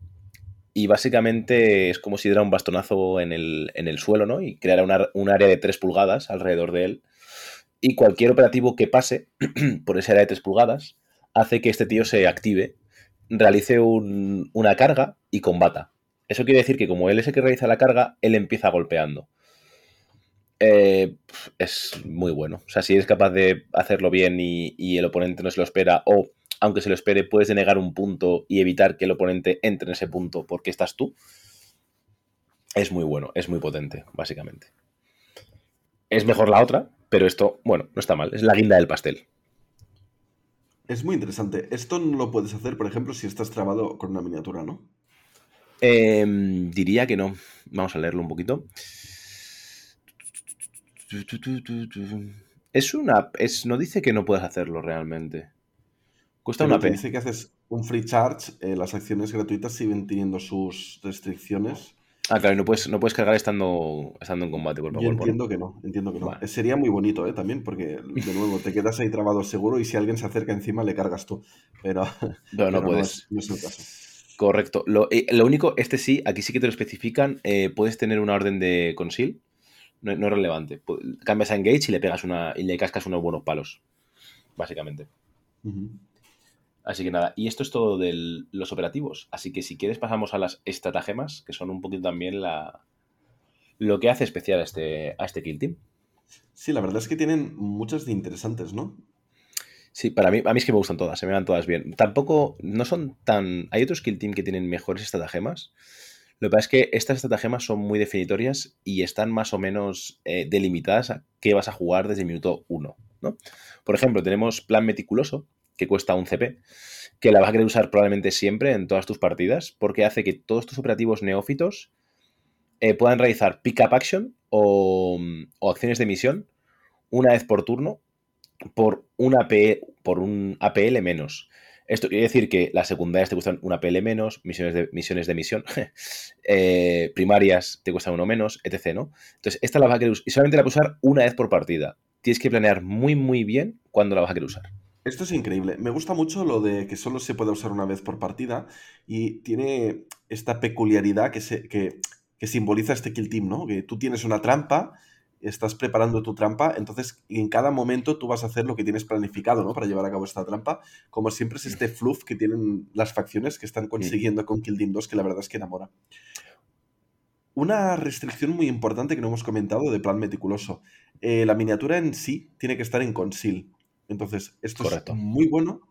y básicamente es como si diera un bastonazo en el, suelo, ¿no? Y creara un área de 3 pulgadas alrededor de él. Y cualquier operativo que pase <clears throat> por esa área de 3 pulgadas hace que este tío se active, realice una carga y combata. Eso quiere decir que como él es el que realiza la carga, él empieza golpeando. Eh, es muy bueno. O sea, si eres capaz de hacerlo bien y, y, el oponente no se lo espera, o aunque se lo espere, puedes denegar un punto y evitar que el oponente entre en ese punto porque estás tú. Es muy bueno, es muy potente, básicamente. Es mejor la otra, pero esto, bueno, no está mal. Es la guinda del pastel. Es muy interesante. Esto no lo puedes hacer, por ejemplo, si estás trabado con una miniatura, ¿no? Em, diría que no. Vamos a leerlo un poquito. Es una. Es, no dice que no puedes hacerlo realmente. Cuesta una P. Dice que haces un free charge, eh, las acciones gratuitas siguen teniendo sus restricciones. Ah, claro, no puedes, no puedes cargar estando, estando en combate, por Yo entiendo que no, entiendo que no. Eh, sería muy bonito, ¿eh? También, porque, de nuevo, te quedas ahí trabado seguro y si alguien se acerca encima le cargas tú. Pero, <laughs> no, puedes. No es, el caso. Correcto. Lo, lo, único, este sí, aquí sí que te lo especifican. puedes tener una orden de conceal. No, no, es relevante. Cambias a engage y le pegas una. y le cascas unos buenos palos. Básicamente. Así que nada, y esto es todo de los operativos. Así que si quieres pasamos a las estratagemas, que son un poquito también la, lo que hace especial a este, a este Kill Team. Sí, la verdad es que tienen muchas de interesantes, ¿no? Sí, para mí, a mí es que me gustan todas, se me van todas bien. Tampoco, no son tan... Hay otros Kill Team que tienen mejores estratagemas. Lo que pasa es que estas estratagemas son muy definitorias y están más o menos eh, delimitadas a qué vas a jugar desde el minuto uno, ¿no? Por ejemplo, tenemos Plan Meticuloso, que cuesta un CP, que la vas a querer usar probablemente siempre en todas tus partidas, porque hace que todos tus operativos neófitos eh, puedan realizar pick-up action o, acciones de misión una vez por turno por, una por un APL menos. Esto quiere decir que las secundarias te cuestan un APL menos, misiones de, misiones de misión, <laughs> eh, primarias te cuestan uno menos, etc. ¿no? Entonces, esta la vas a querer usar y solamente la vas a usar una vez por partida. Tienes que planear muy, muy bien cuándo la vas a querer usar. Esto es increíble. Me gusta mucho lo de que solo se puede usar una vez por partida y tiene esta peculiaridad que, se, que, simboliza este kill team, ¿no? Que tú tienes una trampa estás preparando tu trampa, entonces en cada momento tú vas a hacer lo que tienes planificado, ¿no? Para llevar a cabo esta trampa. Como siempre es este fluff que tienen las facciones que están consiguiendo con Kill Team 2, que la verdad es que enamora. Una restricción muy importante que no hemos comentado de plan meticuloso. Eh, la miniatura en sí tiene que estar en conceal. Entonces, esto es muy bueno,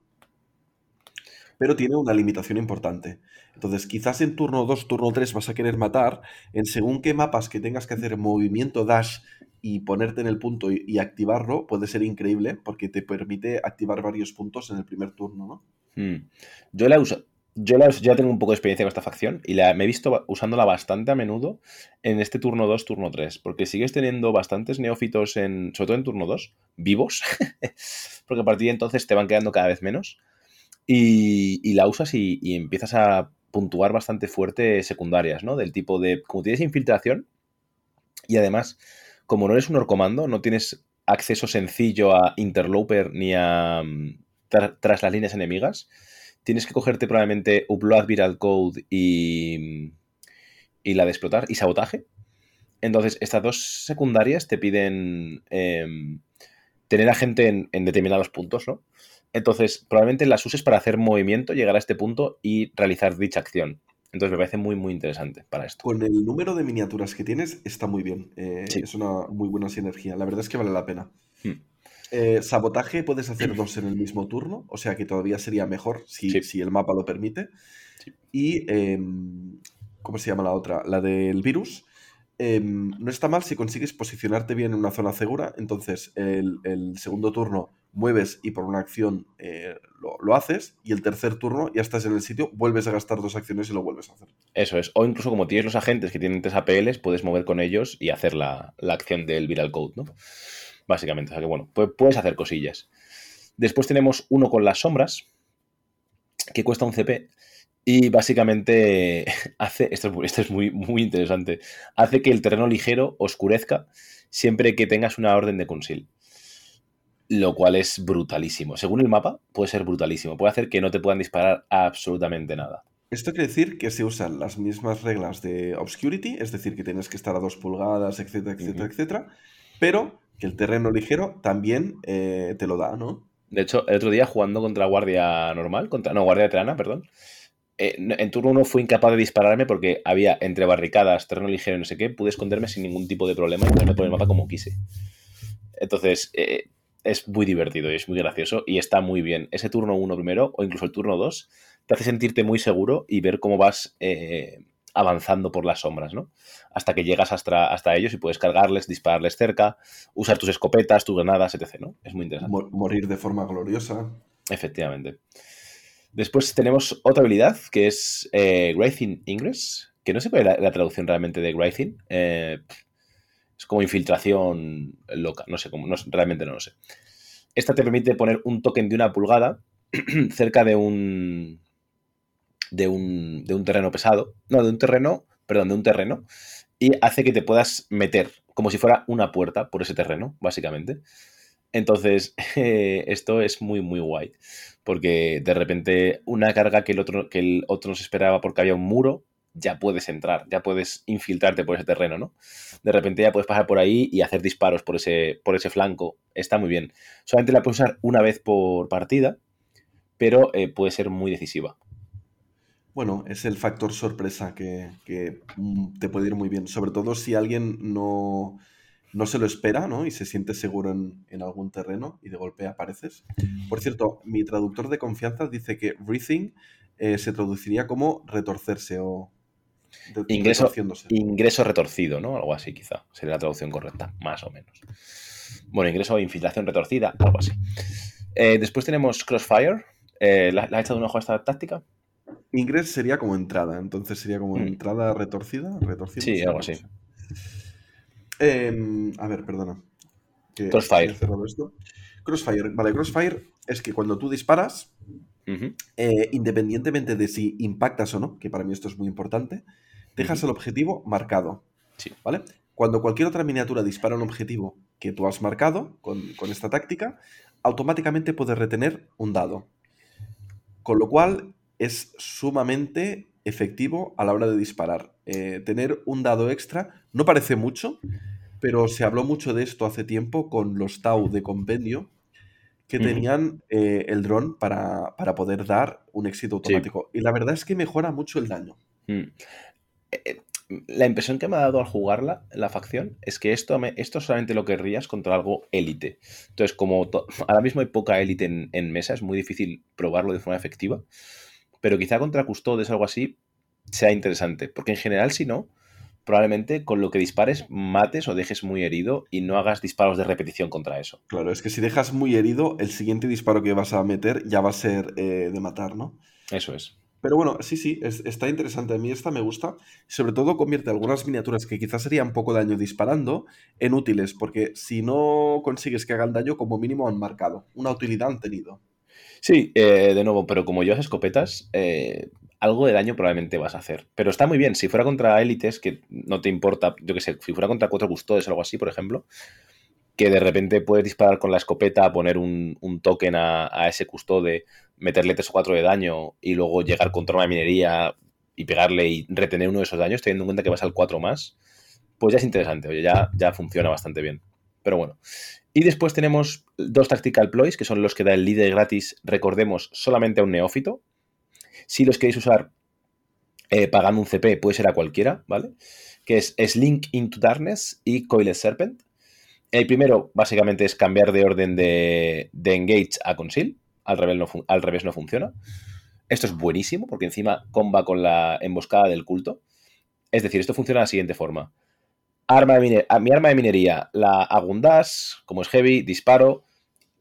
pero tiene una limitación importante. Entonces, quizás en turno 2, turno 3 vas a querer matar, en según qué mapas que tengas que hacer movimiento dash y ponerte en el punto y, activarlo, puede ser increíble porque te permite activar varios puntos en el primer turno, ¿no? Hmm. Yo la uso. Yo ya tengo un poco de experiencia con esta facción y la, me he visto usándola bastante a menudo en este turno 2, turno 3, porque sigues teniendo bastantes neófitos, en, sobre todo en turno 2, vivos, <laughs> porque a partir de entonces te van quedando cada vez menos y, la usas y, y, empiezas a puntuar bastante fuerte secundarias, ¿no? Del tipo de, como tienes infiltración y además, como no eres un orcomando, no tienes acceso sencillo a interloper ni a mm, tras las líneas enemigas, tienes que cogerte probablemente Upload Viral Code y, y la de explotar y sabotaje. Entonces, estas dos secundarias te piden em, tener a gente en, en, determinados puntos, ¿no? Entonces, probablemente las uses para hacer movimiento, llegar a este punto y realizar dicha acción. Entonces, me parece muy, muy interesante para esto. Con el número de miniaturas que tienes, está muy bien. Eh, es una muy buena sinergia. La verdad es que vale la pena. Hmm. Eh, sabotaje puedes hacer dos en el <clears throat> mismo turno, o sea que todavía sería mejor si, si el mapa lo permite. Y, em, ¿cómo se llama la otra? La del virus. Em, no está mal si consigues posicionarte bien en una zona segura, entonces el, segundo turno mueves y por una acción eh, lo, haces, y el tercer turno ya estás en el sitio, vuelves a gastar dos acciones y lo vuelves a hacer. Eso es, o incluso como tienes los agentes que tienen tres APLs, puedes mover con ellos y hacer la, la acción del viral code, ¿no? Básicamente. O sea que bueno, puedes hacer cosillas. Después tenemos uno con las sombras, que cuesta un CP. Y básicamente <laughs> hace, esto es, muy, muy interesante, hace que el terreno ligero oscurezca siempre que tengas una orden de conceal. Lo cual es brutalísimo. Según el mapa, puede ser brutalísimo. Puede hacer que no te puedan disparar absolutamente nada. Esto quiere decir que se usan las mismas reglas de Obscurity, es decir, que tienes que estar a dos pulgadas, etcétera, etcétera, etcétera, pero que el terreno ligero también eh, te lo da, ¿no? De hecho, el otro día jugando contra guardia normal, contra, no, guardia veterana, perdón, eh, en turno 1 fui incapaz de dispararme porque había entre barricadas, terreno ligero y no sé qué, pude esconderme sin ningún tipo de problema y ponerme por el mapa como quise. Entonces, eh, es muy divertido y es muy gracioso y está muy bien. Ese turno 1 primero o incluso el turno 2 te hace sentirte muy seguro y ver cómo vas avanzando por las sombras, ¿no? Hasta que llegas hasta, hasta ellos y puedes cargarles, dispararles cerca, usar tus escopetas, tus granadas, etc., ¿no? Es muy interesante. morir de forma gloriosa. Efectivamente. Después tenemos otra habilidad que es eh, Ingress, que no sé cuál es la, traducción realmente de Wraithing. Eh, es como infiltración loca, no sé cómo, realmente no lo sé. Esta te permite poner un token de una pulgada <clears throat> cerca de un, de un, de un terreno pesado, no, de un terreno, perdón, de un terreno, y hace que te puedas meter como si fuera una puerta por ese terreno, básicamente. Entonces, <laughs> esto es muy, muy guay. Porque de repente una carga que el, otro, que el otro nos esperaba porque había un muro, ya puedes entrar, ya puedes infiltrarte por ese terreno, ¿no? De repente ya puedes pasar por ahí y hacer disparos por ese, por ese flanco. Está muy bien. Solamente la puedes usar una vez por partida, pero eh, puede ser muy decisiva. Bueno, es el factor sorpresa que, mm, te puede ir muy bien, sobre todo si alguien no, no se lo espera, ¿no? Y se siente seguro en, algún terreno y de golpe apareces. Por cierto, mi traductor de confianza dice que breathing eh, se traduciría como retorcerse o ingreso, ingreso retorcido, ¿no? Algo así quizá, sería la traducción correcta, más o menos. Bueno, ingreso o infiltración retorcida, algo así. Eh, después tenemos Crossfire. Eh, ¿la, ¿La has echado un ojo a esta táctica? Ingress sería como entrada, entonces sería como mm. entrada retorcida. retorcida sí, algo así. Em, a ver, perdona. Crossfire. Crossfire. Vale, Crossfire es que cuando tú disparas, eh, independientemente de si impactas o no, que para mí esto es muy importante, dejas el objetivo marcado. Sí. ¿Vale? Cuando cualquier otra miniatura dispara un objetivo que tú has marcado con, con esta táctica, automáticamente puedes retener un dado. Con lo cual, es sumamente efectivo a la hora de disparar. Eh, tener un dado extra no parece mucho, pero se habló mucho de esto hace tiempo con los Tau de Compendio, que tenían eh, el dron para, poder dar un éxito automático. Y la verdad es que mejora mucho el daño. Mm. Eh, eh, la impresión que me ha dado al jugarla, la facción, es que esto, esto solamente lo querrías contra algo élite. Entonces, como <laughs> ahora mismo hay poca élite en, en, mesa, es muy difícil probarlo de forma efectiva. Pero quizá contra custodes o algo así sea interesante. Porque en general, si no, probablemente con lo que dispares mates o dejes muy herido y no hagas disparos de repetición contra eso. Claro, es que si dejas muy herido, el siguiente disparo que vas a meter ya va a ser eh, de matar, ¿no? Eso es. Pero bueno, sí, sí, está interesante. A mí esta me gusta. Sobre todo convierte algunas miniaturas que quizás serían poco daño disparando en útiles, porque si no consigues que hagan daño, como mínimo han marcado. Una utilidad han tenido. Sí, eh, de nuevo, pero como llevas escopetas, eh, algo de daño probablemente vas a hacer. Pero está muy bien. Si fuera contra élites, que no te importa, yo qué sé, si fuera contra cuatro custodes o algo así, por ejemplo, que de repente puedes disparar con la escopeta, poner un, token a, ese custode, meterle tres o cuatro de daño y luego llegar contra una minería y pegarle y retener uno de esos daños, teniendo en cuenta que vas al 4 más, pues ya es interesante. Oye, ya, ya funciona bastante bien. Pero bueno. Y después tenemos dos Tactical Ploys, que son los que da el líder gratis, recordemos, solamente a un neófito. Si los queréis usar eh, pagando un CP, puede ser a cualquiera, ¿vale? Que es Slink into Darkness y Coiled Serpent. El primero, básicamente, es cambiar de orden de, Engage a Conceal. Al revés, no al revés no funciona. Esto es buenísimo porque encima comba con la emboscada del culto. Es decir, esto funciona de la siguiente forma. Arma de mi arma de minería, la Agundas, como es heavy, disparo,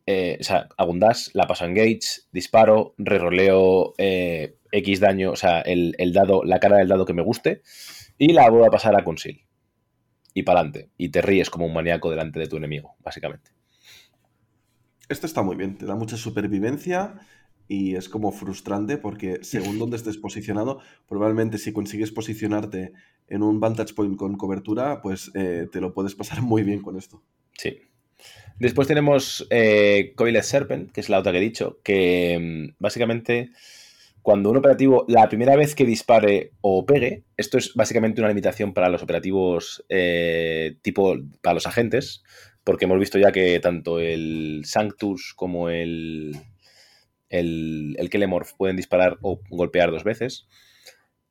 eh, o sea, Agundas, la paso en Engage, disparo, reroleo eh, X daño, o sea, el, dado, la cara del dado que me guste, y la voy a pasar a Conceal. Y para adelante. Y te ríes como un maníaco delante de tu enemigo, básicamente. Esto está muy bien, te da mucha supervivencia y es como frustrante porque <laughs> según donde estés posicionado, probablemente si consigues posicionarte en un vantage point con cobertura, pues eh, te lo puedes pasar muy bien con esto. Sí, Después tenemos eh, Coiled Serpent, que es la otra que he dicho, que mm, básicamente cuando un operativo, la primera vez que dispare o pegue, esto es básicamente una limitación para los operativos eh, tipo, para los agentes, porque hemos visto ya que tanto el Sanctus como el, el, el Kelemorph pueden disparar o golpear dos veces.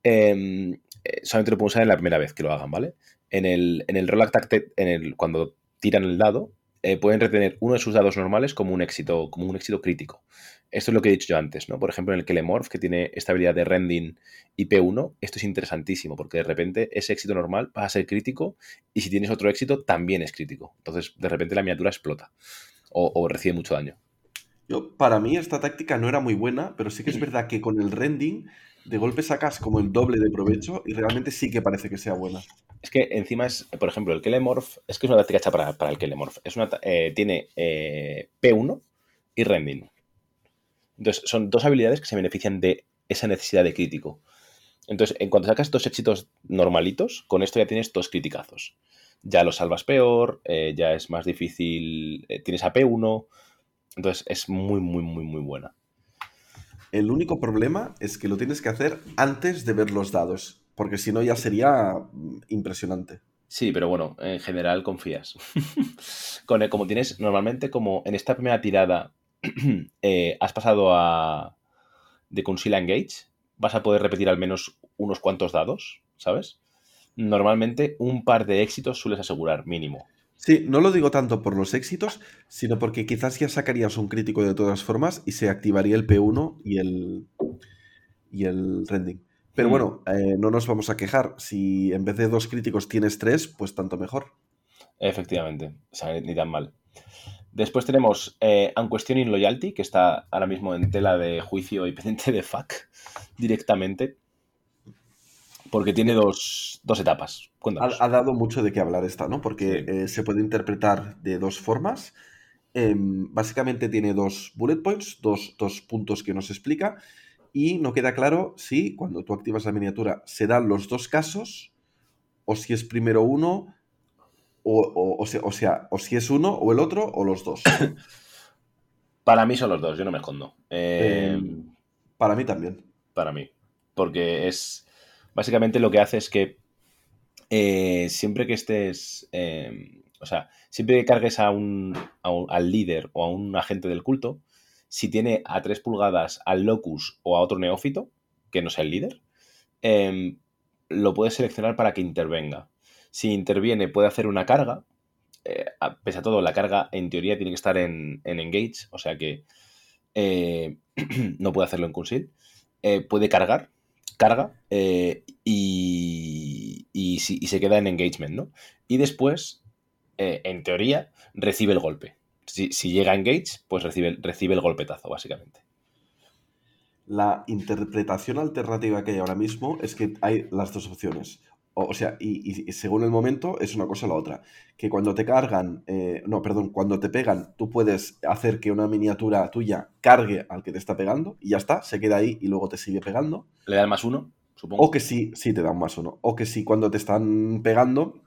Em, eh, solamente lo pueden usar en la primera vez que lo hagan, ¿vale? En el, en el Roll Attack, en el, cuando tiran el dado, eh, pueden retener uno de sus dados normales como un éxito, como un éxito crítico. Esto es lo que he dicho yo antes, ¿no? Por ejemplo, en el Kelemorph, que tiene esta habilidad de rending y P1, esto es interesantísimo, porque de repente ese éxito normal va a ser crítico y si tienes otro éxito también es crítico. Entonces, de repente la miniatura explota o, recibe mucho daño. Yo, para mí esta táctica no era muy buena, pero sí que es verdad que con el rending de golpe sacas como el doble de provecho y realmente sí que parece que sea buena. Es que encima es, por ejemplo, el Kelemorph, es que es una táctica hecha para, para el Kelemorph. Es una, eh, tiene eh, P1 y Rending. Entonces, son dos habilidades que se benefician de esa necesidad de crítico. Entonces, en cuanto sacas dos éxitos normalitos, con esto ya tienes dos criticazos. Ya lo salvas peor, eh, ya es más difícil, tienes a P1, entonces es muy, muy, muy, muy buena. El único problema es que lo tienes que hacer antes de ver los dados porque si no ya sería mm, impresionante. Sí, pero bueno, en general confías. <laughs> Con como tienes normalmente, como en esta primera tirada <clears throat> eh, has pasado a de Conceal Engage, vas a poder repetir al menos unos cuantos dados, ¿sabes? Normalmente un par de éxitos sueles asegurar, mínimo. Sí, no lo digo tanto por los éxitos, sino porque quizás ya sacarías un crítico de todas formas y se activaría el P1 y el, y el rending. Pero mm. bueno, eh, no nos vamos a quejar. Si en vez de dos críticos tienes tres, pues tanto mejor. Efectivamente, o sea, ni tan mal. Después tenemos eh, Unquestioning Loyalty, que está ahora mismo en tela de juicio y <laughs> pendiente de fuck directamente. Porque tiene dos, etapas. Ha, dado mucho de qué hablar esta, ¿no? Porque eh, se puede interpretar de dos formas. Em, básicamente tiene dos bullet points, dos, dos puntos que nos explica y no queda claro si cuando tú activas la miniatura se dan los dos casos o si es primero uno o, sea, o si es uno o el otro o los dos. <coughs> Para mí son los dos, yo no me escondo. Eh, para mí también. Para mí. Porque es. Básicamente lo que hace es que eh, siempre que estés, em, o sea, siempre que cargues a un, al líder o a un agente del culto, si tiene a 3 pulgadas al locus o a otro neófito, que no sea el líder, em, lo puedes seleccionar para que intervenga. Si interviene, puede hacer una carga. Eh, pese a todo, la carga en teoría tiene que estar en, engage, o sea que eh, <clears throat> no puede hacerlo en conceal. Eh, puede cargar, carga y, y, se queda en engagement, ¿no? Y después, en teoría, recibe el golpe. Si, llega a engage, pues recibe, recibe el golpetazo, básicamente. La interpretación alternativa que hay ahora mismo es que hay las dos opciones. O, sea, y, según el momento es una cosa o la otra. Que cuando te cargan, eh, no, perdón, cuando te pegan, tú puedes hacer que una miniatura tuya cargue al que te está pegando y ya está, se queda ahí y luego te sigue pegando. ¿Le da el más uno? Supongo. O que sí, sí te da un más uno. O que sí, cuando te están pegando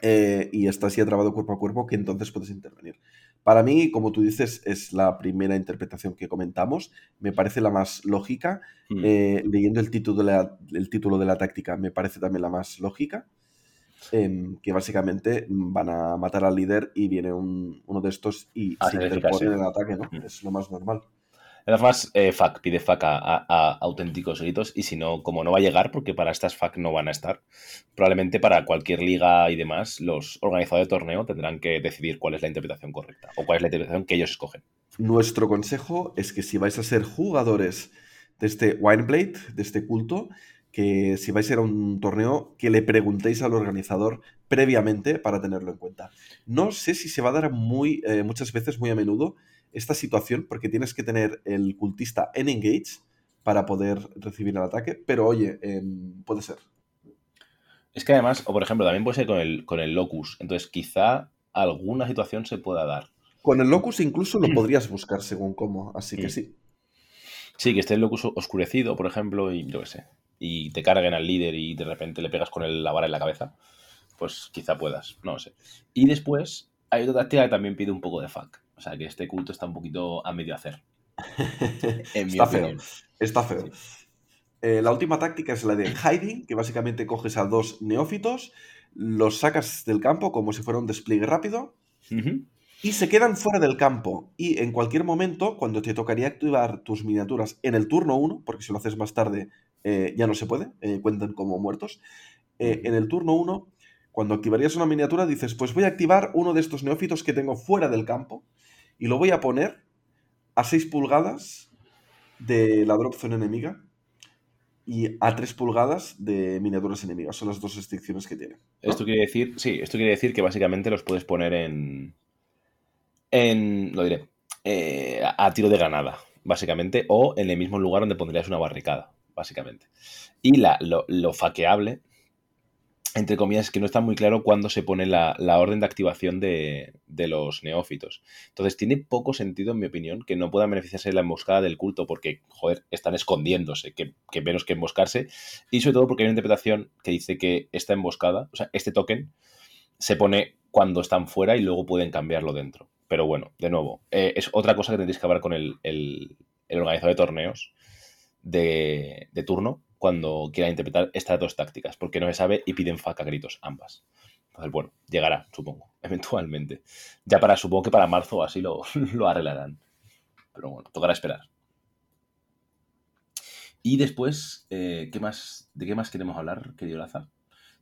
eh, y estás ya trabado cuerpo a cuerpo, que entonces puedes intervenir. Para mí, como tú dices, es la primera interpretación que comentamos. Me parece la más lógica. Hmm. Eh, leyendo el título, de la, el título de la táctica, me parece también la más lógica. Em, que básicamente van a matar al líder y viene uno de estos y se interpone en el ataque, ¿no? Hmm. Es lo más normal. Además, eh, FAC pide FAC a, auténticos gritos y si no, como no va a llegar, porque para estas FAC no van a estar, probablemente para cualquier liga y demás, los organizadores de torneo tendrán que decidir cuál es la interpretación correcta o cuál es la interpretación que ellos escogen. Nuestro consejo es que si vais a ser jugadores de este Wineblade, de este culto, que si vais a ir a un torneo, que le preguntéis al organizador previamente para tenerlo en cuenta. No sé si se va a dar muy, eh, muchas veces, muy a menudo, esta situación porque tienes que tener el cultista en engage para poder recibir el ataque, pero oye, em, puede ser. Es que además, o por ejemplo, también puede ser con el, con el locus, entonces quizá alguna situación se pueda dar. Con el locus incluso lo podrías buscar según cómo, así que mm. sí. Sí, que esté el locus oscurecido, por ejemplo, y yo qué sé, y te carguen al líder y de repente le pegas con el, la vara en la cabeza, pues quizá puedas, no lo sé. Y después hay otra táctica que también pide un poco de fuck. O sea que este culto está un poquito a medio hacer. <laughs> está feo. Está feo. Eh, la última táctica es la de hiding, que básicamente coges a dos neófitos, los sacas del campo como si fuera un despliegue rápido y se quedan fuera del campo. Y en cualquier momento, cuando te tocaría activar tus miniaturas en el turno 1, porque si lo haces más tarde eh, ya no se puede, eh, cuentan como muertos, en el turno 1 cuando activarías una miniatura dices, pues voy a activar uno de estos neófitos que tengo fuera del campo y lo voy a poner a 6 pulgadas de la drop zone enemiga y a 3 pulgadas de miniaturas enemigas. Son las dos restricciones que tiene. Esto quiere decir, sí, esto quiere decir que básicamente los puedes poner en. en. lo diré. Eh, a tiro de granada, básicamente, o en el mismo lugar donde pondrías una barricada, básicamente. Y la, lo, lo faqueable entre comillas, que no está muy claro cuándo se pone la, orden de activación de, los neófitos. Entonces, tiene poco sentido, en mi opinión, que no puedan beneficiarse de la emboscada del culto porque, joder, están escondiéndose, que, menos que emboscarse. Y sobre todo porque hay una interpretación que dice que esta emboscada, o sea, este token, se pone cuando están fuera y luego pueden cambiarlo dentro. Pero bueno, de nuevo, eh, es otra cosa que tendréis que hablar con el, organizador de torneos de, de turno cuando quiera interpretar estas dos tácticas, porque no se sabe y piden faca gritos ambas. Entonces, bueno, llegará, supongo, <laughs> eventualmente. Ya para, supongo que para marzo así lo, <laughs> lo arreglarán. Pero bueno, tocará esperar. Y después, eh, ¿qué más, ¿de qué más queremos hablar, querido Laza?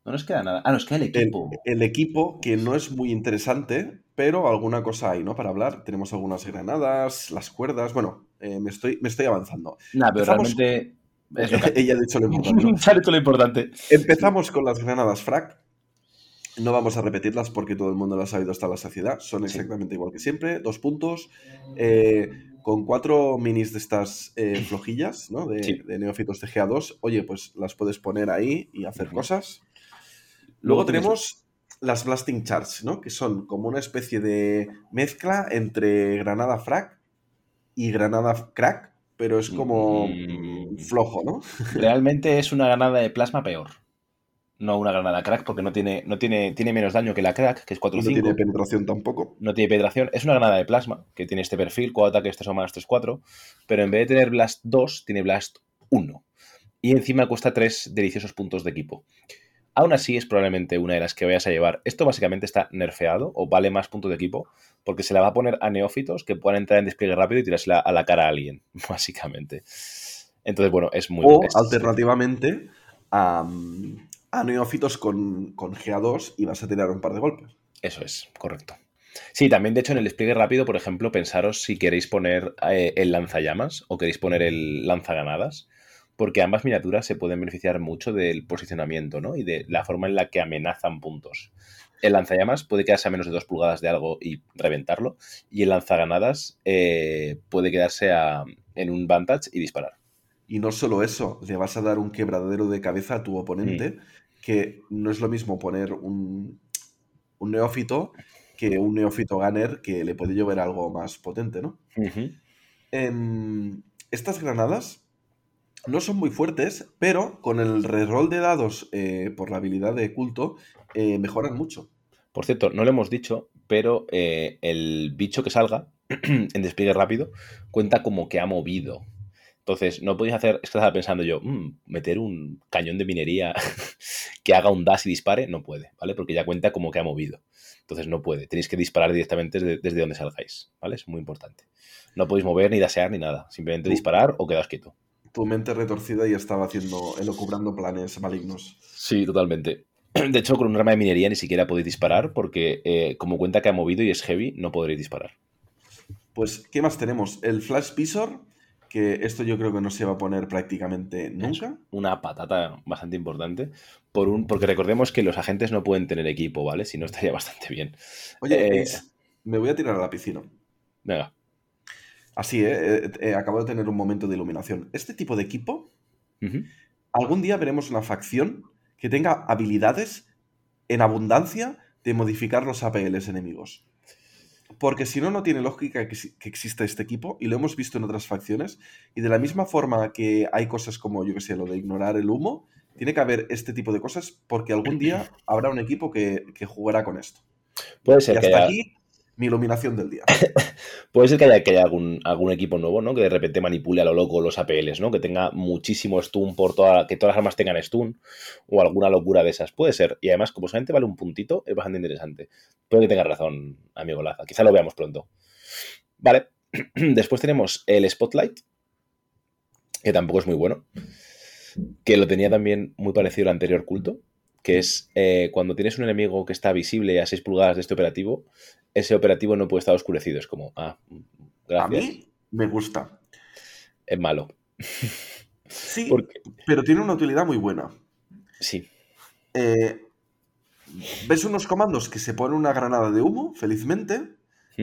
No nos queda nada. Ah, nos queda el equipo. El, equipo, que no es muy interesante, pero alguna cosa hay, ¿no? Para hablar. Tenemos algunas granadas, las cuerdas. Bueno, eh, me, estoy, me estoy avanzando. Nada, pero realmente <laughs> Ella ha dicho lo <laughs> importante. lo importante. Empezamos con las granadas frac. No vamos a repetirlas porque todo el mundo las ha oído hasta la saciedad. Son exactamente igual que siempre. Dos puntos. Eh, con cuatro minis de estas eh, flojillas, ¿no? De, neófitos de GA2. Oye, pues las puedes poner ahí y hacer cosas. Luego tenemos las Blasting Charge, ¿no? Que son como una especie de mezcla entre granada frac y granada crack pero es como mm. flojo, ¿no? <laughs> Realmente es una granada de plasma peor. No una granada crack, porque no tiene, no tiene, tiene menos daño que la crack, que es 4 5. No tiene penetración tampoco. No tiene penetración. Es una granada de plasma, que tiene este perfil, 4 ataques, 3 o más, 3, 4. Pero en vez de tener Blast 2, tiene Blast 1. Y encima cuesta 3 deliciosos puntos de equipo. Aún así, es probablemente una de las que vayas a llevar. Esto básicamente está nerfeado o vale más puntos de equipo porque se la va a poner a neófitos que puedan entrar en despliegue rápido y tirársela a la cara a alguien, <laughs> básicamente. Entonces, bueno, es muy... O alternativamente a, neófitos con, con GA2 y vas a tirar un par de golpes. Eso es, correcto. Sí, también de hecho en el despliegue rápido, por ejemplo, pensaros si queréis poner eh, el lanzallamas o queréis poner el lanzaganadas, porque ambas miniaturas se pueden beneficiar mucho del posicionamiento ¿no? y de la forma en la que amenazan puntos. El lanzallamas puede quedarse a menos de dos pulgadas de algo y reventarlo, y el lanzaganadas eh, puede quedarse en un vantage y disparar. Y no solo eso, le vas a dar un quebradero de cabeza a tu oponente, mm. que no es lo mismo poner un, un neófito que un neófito gunner que le puede llover algo más potente, ¿no? Em, estas granadas no son muy fuertes, pero con el reroll de dados eh, por la habilidad de culto eh, mejoran mucho. Por cierto, no lo hemos dicho, pero eh, el bicho que salga <clears throat> en despliegue rápido cuenta como que ha movido. Entonces, no podéis hacer, es que estaba pensando yo, mm, meter un cañón de minería <laughs> que haga un dash y dispare, no puede, ¿vale? Porque ya cuenta como que ha movido. Entonces no puede, tenéis que disparar directamente desde, donde salgáis, ¿vale? Es muy importante. No podéis mover ni dasear ni nada, simplemente disparar o quedaos quieto. Tu mente retorcida ya estaba haciendo, elocubrando planes malignos. Sí, totalmente. <clears throat> De hecho, con un arma de minería ni siquiera podéis disparar porque eh, como cuenta que ha movido y es heavy, no podréis disparar. Pues, ¿qué más tenemos? El Flash Visor, que esto yo creo que no se va a poner prácticamente nunca. una patata bastante importante, por un, porque recordemos que los agentes no pueden tener equipo, ¿vale? Si no estaría <laughs> bastante bien. Oye, eh, me voy a tirar a la piscina. Venga. Así, ¿eh? ¿eh? acabo de tener un momento de iluminación. Este tipo de equipo, algún día veremos una facción que tenga habilidades en abundancia de modificar los APLs enemigos. Porque si no, no tiene lógica que, exista este equipo y lo hemos visto en otras facciones. Y de la misma forma que hay cosas como, yo que sé, lo de ignorar el humo, tiene que haber este tipo de cosas porque algún día habrá un equipo que, jugará con esto. Puede ser que haya... aquí mi iluminación del día. <laughs> Puede ser que haya, que haya algún, algún, equipo nuevo, ¿no? Que de repente manipule a lo loco los APLs, ¿no? Que tenga muchísimo stun por toda, que todas las armas tengan stun o alguna locura de esas. Puede ser. Y además, como solamente vale un puntito, es bastante interesante. Puede que tenga razón, amigo Laza. Quizá lo veamos pronto. Vale. <clears throat> Después tenemos el Spotlight, que tampoco es muy bueno. Que lo tenía también muy parecido al anterior culto que es eh, cuando tienes un enemigo que está visible a 6 pulgadas de este operativo, ese operativo no puede estar oscurecido. Es como, ah, gracias. A mí me gusta. Es malo. Sí, <laughs> pero tiene una utilidad muy buena. Sí. Eh, ¿Ves unos comandos que se pone una granada de humo, felizmente?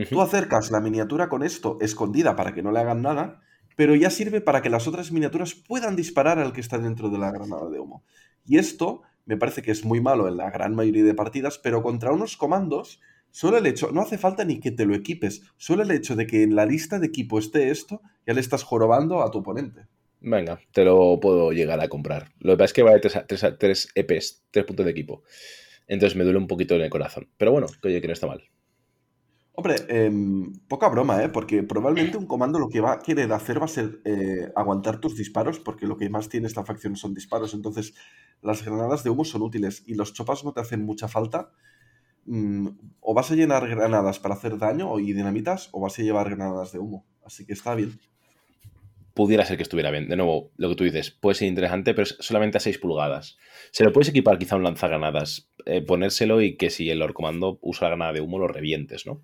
Tú acercas la miniatura con esto escondida para que no le hagan nada, pero ya sirve para que las otras miniaturas puedan disparar al que está dentro de la granada de humo. Y esto me parece que es muy malo en la gran mayoría de partidas, pero contra unos comandos, solo el hecho, no hace falta ni que te lo equipes, solo el hecho de que en la lista de equipo esté esto, ya le estás jorobando a tu oponente. Venga, te lo puedo llegar a comprar. Lo que pasa es que vale 3, EPs, 3 puntos de equipo. Entonces me duele un poquito en el corazón. Pero bueno, que oye, que no está mal. Hombre, em, poca broma, ¿eh? Porque probablemente un comando lo que va a querer hacer va a ser eh, aguantar tus disparos, porque lo que más tiene esta facción son disparos. Entonces, las granadas de humo son útiles y los chopas no te hacen mucha falta. Mm, o vas a llenar granadas para hacer daño y dinamitas, o vas a llevar granadas de humo. Así que está bien. Pudiera ser que estuviera bien. De nuevo, lo que tú dices, puede ser interesante, pero es solamente a 6 pulgadas. Se lo puedes equipar quizá un lanzagranadas, eh, ponérselo y que si el comando usa la granada de humo lo revientes, ¿no?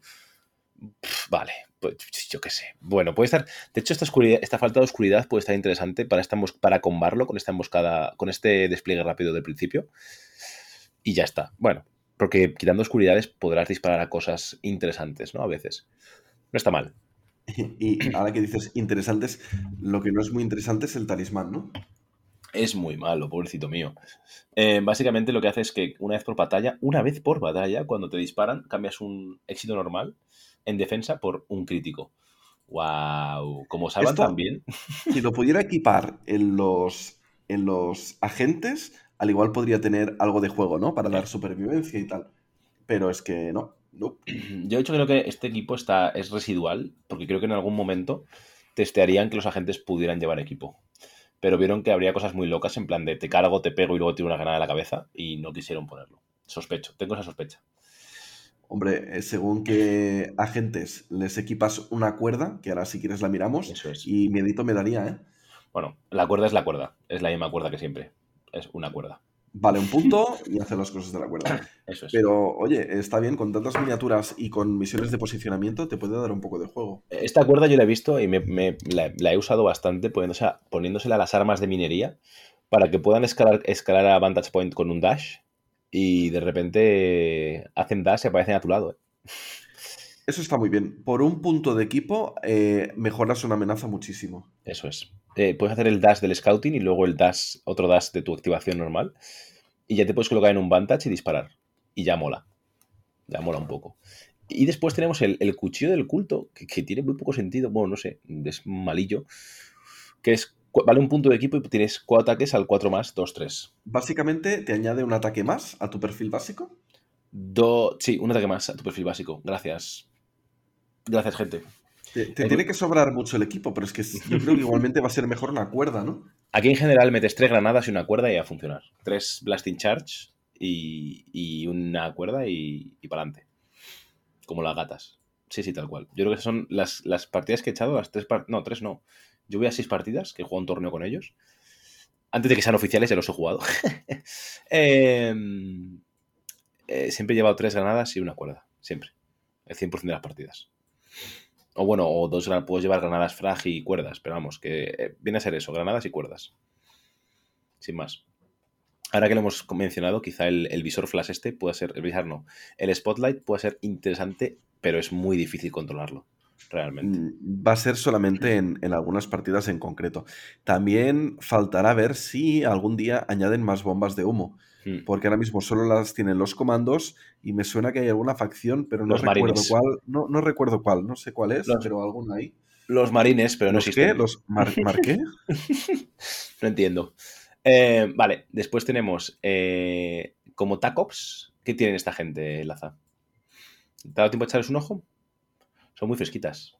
vale, pues yo qué sé. Bueno, puede estar. De hecho, esta, oscuridad, esta falta de oscuridad puede estar interesante para, esta, para combarlo con esta emboscada, con este despliegue rápido del principio. Y ya está. Bueno, porque quitando oscuridades podrás disparar a cosas interesantes, ¿no? A veces. No está mal. <laughs> Y ahora que dices interesantes, lo que no es muy interesante es el talismán, ¿no? Es muy malo, pobrecito mío. Eh, básicamente lo que hace es que una vez por batalla, una vez por batalla, cuando te disparan, cambias un éxito normal en defensa por un crítico. ¡Wow! Como salvan también. <laughs> Si lo pudiera equipar en los, en los agentes, al igual podría tener algo de juego, ¿no? Para dar supervivencia y tal. Pero es que no. Yo de hecho creo que este equipo está, es residual, porque creo que en algún momento testearían que los agentes pudieran llevar equipo. pero vieron que habría cosas muy locas en plan de te cargo, te pego y luego tiro una granada a la cabeza y no quisieron ponerlo. Sospecho, tengo esa sospecha. Hombre, eh, según que agentes les equipas una cuerda, que ahora si quieres la miramos, Eso es. y miedito me daría, ¿eh? Bueno, la cuerda es la cuerda, es la misma cuerda que siempre. Es una cuerda. Vale un punto y hace las cosas de la cuerda. <coughs> Eso es. Pero, oye, está bien, con tantas miniaturas y con misiones de posicionamiento te puede dar un poco de juego. Esta cuerda yo la he visto y me, me- la, la he usado bastante poniéndose poniéndosela a las armas de minería para que puedan escalar, escalar a Vantage Point con un dash y de repente hacen dash y aparecen a tu lado. ¿eh? Eso está muy bien. Por un punto de equipo, eh, mejoras una amenaza muchísimo. Eso es. Eh, puedes hacer el dash del scouting y luego el dash, otro dash de tu activación normal y ya te puedes colocar en un Vantage y disparar. Y ya mola. Ya mola un poco. Y después tenemos el, el cuchillo del culto, que, que tiene muy poco sentido. Bueno, no sé, es malillo. Que es, vale un punto de equipo y tienes cuatro ataques al 4 más, 2, 3. Básicamente te añade un ataque más a tu perfil básico. Do, sí, un ataque más a tu perfil básico. Gracias. Gracias, gente. Te, te El- tiene que sobrar mucho el equipo, pero es que yo creo que igualmente va a ser mejor una cuerda, ¿no? Aquí en general metes tres granadas y una cuerda y a funcionar. Tres blasting charge y, una cuerda y, para adelante. Como las gatas. Sí, sí, tal cual. Yo creo que son las, partidas que he echado, las tres No, tres no. Yo voy a seis partidas, que he un torneo con ellos. Antes de que sean oficiales, ya los he jugado. <laughs> Em, eh, siempre he llevado tres granadas y una cuerda. Siempre. El 100% de las partidas. O bueno, o dos puedo llevar granadas frag y cuerdas, pero vamos, que eh, viene a ser eso, granadas y cuerdas. Sin más. Ahora que lo hemos mencionado, quizá el, el visor flash este puede ser, el visor no, el spotlight puede ser interesante, pero es muy difícil controlarlo, realmente. Mm, Va a ser solamente en, en algunas partidas en concreto. También faltará ver si algún día añaden más bombas de humo, Hmm. porque ahora mismo solo las tienen los comandos y me suena que hay alguna facción, pero no Los recuerdo marines. cuál. No, no recuerdo cuál, no sé cuál es, Los- pero alguna ahí. Los marines, pero no ¿Los qué? existen. ¿Los mar, <laughs> mar qué? No entiendo. Eh, vale, después tenemos eh, como TACOPS. ¿Qué tienen esta gente, Laza? ¿Te ha dado tiempo a echarles un ojo? Son muy fresquitas.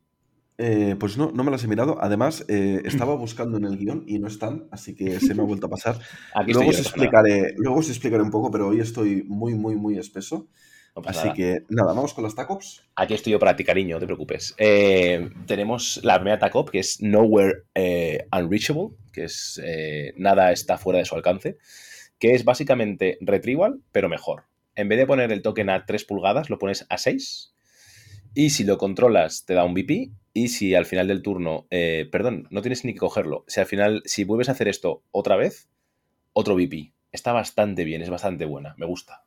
Eh, pues no, no me las he mirado. Además, eh, estaba buscando en el guion y no están, así que se me ha vuelto a pasar. <laughs> Aquí Luego os, explicaré, luego os explicaré un poco, pero hoy estoy muy, muy, muy espeso. No Así nada. que nada, vamos con las tacops. Aquí estoy yo para ti, cariño, no te preocupes. Eh, tenemos la primera TACOP, que es Nowhere Unreachable, que es nada está fuera de su alcance, que es básicamente Retrieval, pero mejor. En vez de poner el token a 3 pulgadas, lo pones a 6. Y si lo controlas, te da un BP. Y si al final del turno, eh, perdón, no tienes ni que cogerlo. Si al final, si vuelves a hacer esto otra vez, otro BP. Está bastante bien, es bastante buena, me gusta.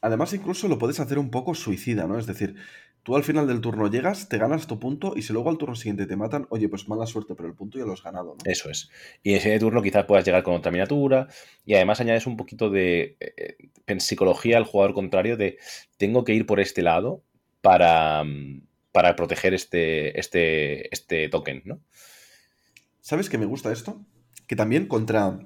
Además, incluso lo puedes hacer un poco suicida, ¿no? Es decir, tú al final del turno llegas, te ganas tu punto y si luego al turno siguiente te matan, oye, pues mala suerte, pero el punto ya lo has ganado, ¿no? Eso es. Y en ese turno quizás puedas llegar con otra miniatura y además añades un poquito de eh, en psicología al jugador contrario de tengo que ir por este lado para, para proteger este, este, este token, ¿no? ¿Sabes que me gusta esto? Que también contra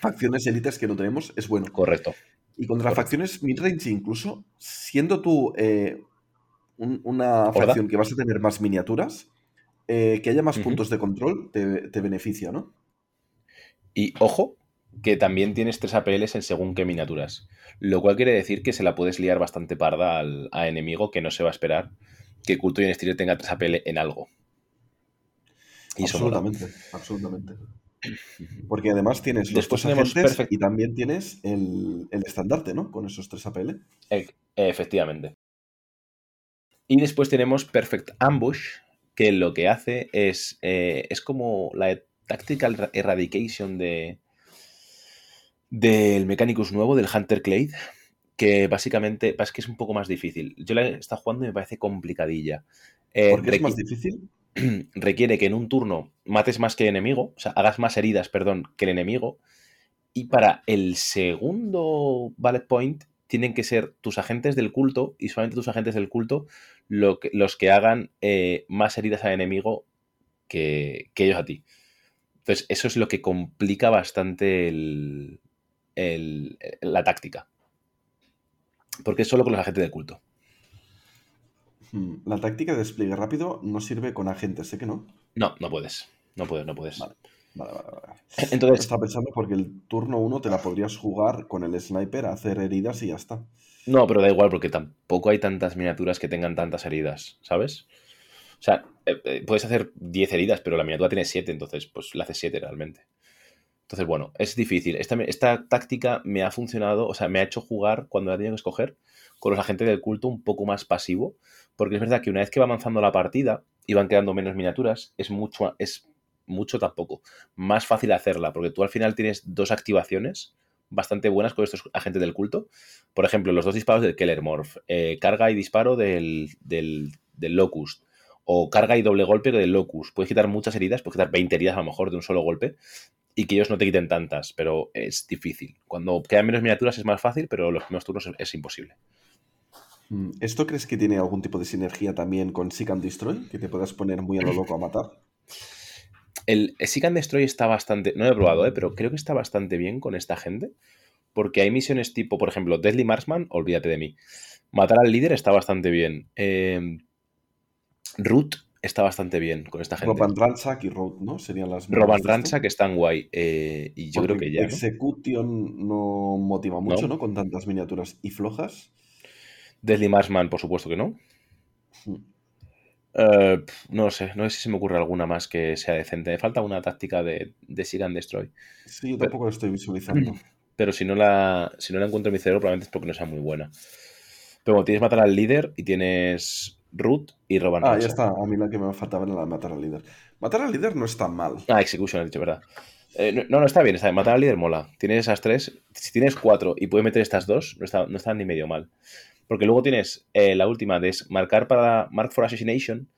facciones élites que no tenemos es bueno. Correcto. Y contra Correcto. facciones midrange incluso, siendo tú eh, un- una ¿Horda? facción que vas a tener más miniaturas, eh, que haya más puntos de control te, te beneficia, ¿no? Y ojo, que también tienes tres APLs en según qué miniaturas. Lo cual quiere decir que se la puedes liar bastante parda al a enemigo que no se va a esperar que Culto y Inestilo tenga tres APL en algo. Y absolutamente, absolutamente. Porque además tienes los Después tres tenemos Perfect- y también tienes el, el estandarte, ¿no? Con esos tres APL. E- Efectivamente. Y después tenemos Perfect Ambush, que lo que hace es. eh, es como la Tactical Ra- Eradication de. Del Mechanicus nuevo, del Hunter Clade. Que básicamente. Es que es un poco más difícil. Yo la he estado jugando y me parece complicadilla. Eh, Porque es requi- más difícil. <clears throat> requiere que en un turno mates más que el enemigo, o sea, hagas más heridas, perdón, que el enemigo. Y para el segundo bullet point tienen que ser tus agentes del culto y solamente tus agentes del culto lo que- los que hagan eh, más heridas al enemigo que, que ellos a ti. Entonces, eso es lo que complica bastante el- el- la táctica. Porque es solo con los agentes del culto. Hmm, La táctica de despliegue rápido no sirve con agentes, sé que no. No, no puedes. No puedes, no puedes. Vale. Vale, vale, vale. <laughs> Entonces, Estaba pensando porque el turno 1 te la podrías jugar con el sniper, hacer heridas y ya está. No, pero da igual porque tampoco hay tantas miniaturas que tengan tantas heridas, ¿sabes? O sea, eh, eh, puedes hacer 10 heridas, pero la miniatura tiene 7, entonces pues la haces 7 realmente. Entonces, bueno, es difícil. Esta, táctica me ha funcionado, o sea, me ha hecho jugar cuando la tenía que escoger con los agentes del culto un poco más pasivo, porque es verdad que una vez que va avanzando la partida y van quedando menos miniaturas, es mucho, es mucho tampoco, más fácil hacerla, porque tú al final tienes dos activaciones bastante buenas con estos agentes del culto. Por ejemplo, los dos disparos del Keller Morph, eh, carga y disparo del, del, del Locust, o carga y doble golpe del Locust. Puedes quitar muchas heridas, puedes quitar 20 heridas a lo mejor de un solo golpe, y que ellos no te quiten tantas, pero es difícil. Cuando quedan menos miniaturas es más fácil, pero los primeros turnos es, imposible. Mm, ¿Esto crees que tiene algún tipo de sinergia también con Seek and Destroy? Que te puedas poner muy a lo loco a matar. <clears throat> El Seek and Destroy está bastante. No lo he probado, ¿eh? pero creo que está bastante bien con esta gente. Porque hay misiones tipo, por ejemplo, Deadly Marksman, olvídate de mí. Matar al líder está bastante bien. Eh, Root está bastante bien con esta gente. Roban Ransack y Root, ¿no? Serían las. Roban Ransack están guay. Eh, y yo creo que ya. Execution no, motiva mucho, ¿no? Con tantas miniaturas y flojas. Deadly Marksman, por supuesto que no. Hmm. Eh, no sé, no sé si se me ocurre alguna más que sea decente. Me falta una táctica de, de Seek and Destroy. Sí, yo tampoco la estoy visualizando. <clears throat> Pero si no, la, si no la encuentro en mi cerebro, probablemente es porque no sea muy buena. Pero bueno, tienes matar al líder y tienes root y roban. Ah, ya está. A mí la que me faltaba era la de matar al líder. Matar al líder no es tan mal. Ah, Execution, he dicho, ¿verdad? Eh, no, no, está bien, está bien. Matar al líder mola. Tienes esas tres. Si tienes cuatro y puedes meter estas dos, no está, no ni medio mal. Porque luego tienes eh, la última de marcar para Mark for Assassination,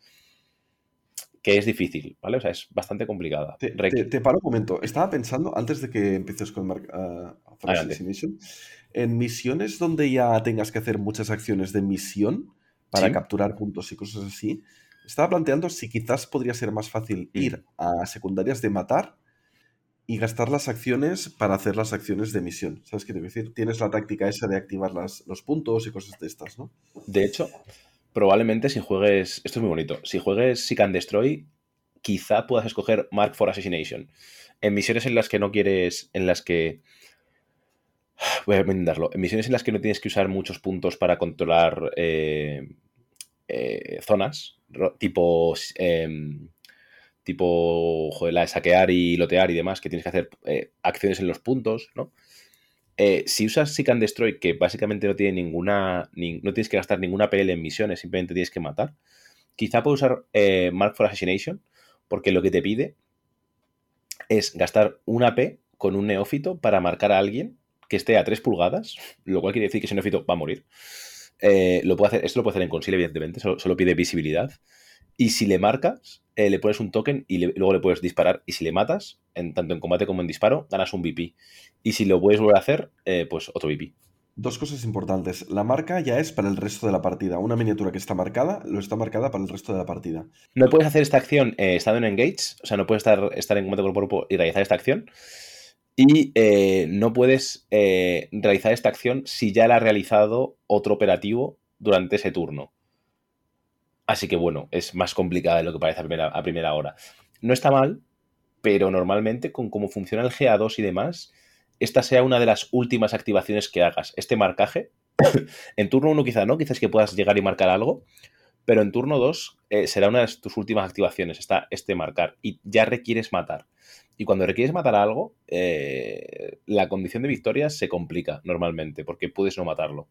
que es difícil, ¿vale? O sea, es bastante complicada. Te, paro un momento. Estaba pensando, antes de que empieces con Mark uh, for Assassination, en misiones donde ya tengas que hacer muchas acciones de misión, para capturar puntos y cosas así. Estaba planteando si quizás podría ser más fácil mm. ir a secundarias de matar y gastar las acciones para hacer las acciones de misión. ¿Sabes qué te quiero decir? Tienes la táctica esa de activar las, los puntos y cosas de estas, ¿no? De hecho, probablemente si juegues. Esto es muy bonito. Si juegues Seek and Destroy, quizá puedas escoger Mark for Assassination. En misiones en las que no quieres. En las que Voy a enmendarlo. En misiones en las que no tienes que usar muchos puntos para controlar eh, eh, zonas, tipo. Em, tipo, la de saquear y lotear y demás, que tienes que hacer eh, acciones en los puntos, ¿no? si usas Seek and Destroy, que básicamente no tiene ninguna. no tienes que gastar ninguna PL en misiones, simplemente tienes que matar. Quizá puedes usar Mark for Assassination, porque lo que te pide es gastar una P con un neófito para marcar a alguien que esté a 3 pulgadas, lo cual quiere decir que ese neófito va a morir. Eh, lo puede hacer, esto lo puede hacer en Conceal, evidentemente, solo, pide visibilidad. Y si le marcas, eh, le pones un token y luego le puedes disparar. Y si le matas, en, tanto en combate como en disparo, ganas un VP. Y si lo puedes volver a hacer, eh, pues otro VP. Dos cosas importantes. La marca ya es para el resto de la partida. Una miniatura que está marcada, lo está marcada para el resto de la partida. No puedes hacer esta acción estando en engage, o sea, no puedes estar, estar en combate cuerpo a cuerpo y realizar esta acción y eh, no puedes eh, realizar esta acción si ya la ha realizado otro operativo durante ese turno. Así que bueno, es más complicada de lo que parece a primera, hora. No está mal, pero normalmente con cómo funciona el GA2 y demás, esta sea una de las últimas activaciones que hagas. Este marcaje, <coughs> en turno 1 quizá no, quizás que puedas llegar y marcar algo, pero en turno 2 eh, será una de tus últimas activaciones, está este marcar, y ya requieres matar. Y cuando requieres matar a algo, eh, la condición de victoria se complica normalmente, porque puedes no matarlo.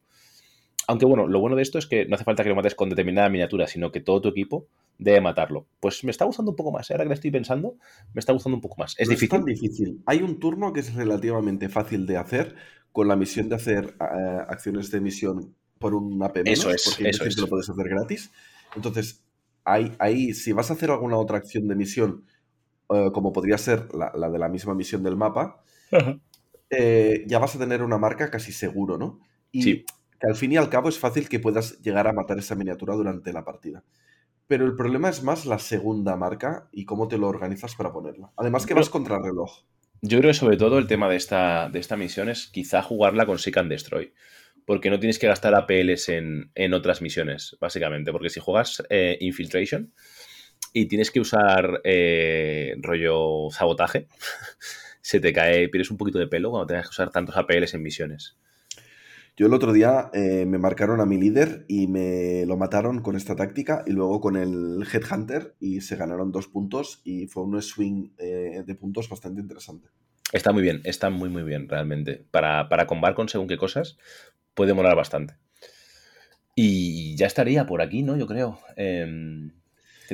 Aunque bueno, lo bueno de esto es que no hace falta que lo mates con determinada miniatura, sino que todo tu equipo debe matarlo. Pues me está gustando un poco más, ¿eh? ahora que le estoy pensando, me está gustando un poco más. Es difícil. Es tan difícil. Hay un turno que es relativamente fácil de hacer con la misión de hacer eh, acciones de misión por un AP eso es, porque eso es. lo puedes hacer gratis. Entonces, ahí, ahí, si vas a hacer alguna otra acción de misión eh, como podría ser la, de la misma misión del mapa, eh, ya vas a tener una marca casi seguro, ¿no? Y que al fin y al cabo es fácil que puedas llegar a matar esa miniatura durante la partida. Pero el problema es más la segunda marca y cómo te lo organizas para ponerla. Además que vas contra reloj. Yo creo que sobre todo el tema de esta, de esta misión es quizá jugarla con Seek and Destroy. Porque no tienes que gastar APLs en, en otras misiones, básicamente. Porque si juegas eh, Infiltration, y tienes que usar eh, rollo sabotaje, <laughs> se te cae, pierdes un poquito de pelo cuando tengas que usar tantos APLs en misiones. Yo el otro día eh, me marcaron a mi líder y me lo mataron con esta táctica y luego con el Headhunter y se ganaron dos puntos y fue un swing eh, de puntos bastante interesante. Está muy bien, está muy muy bien realmente. Para, para combar con según qué cosas puede molar bastante. Y ya estaría por aquí, ¿no? Yo creo.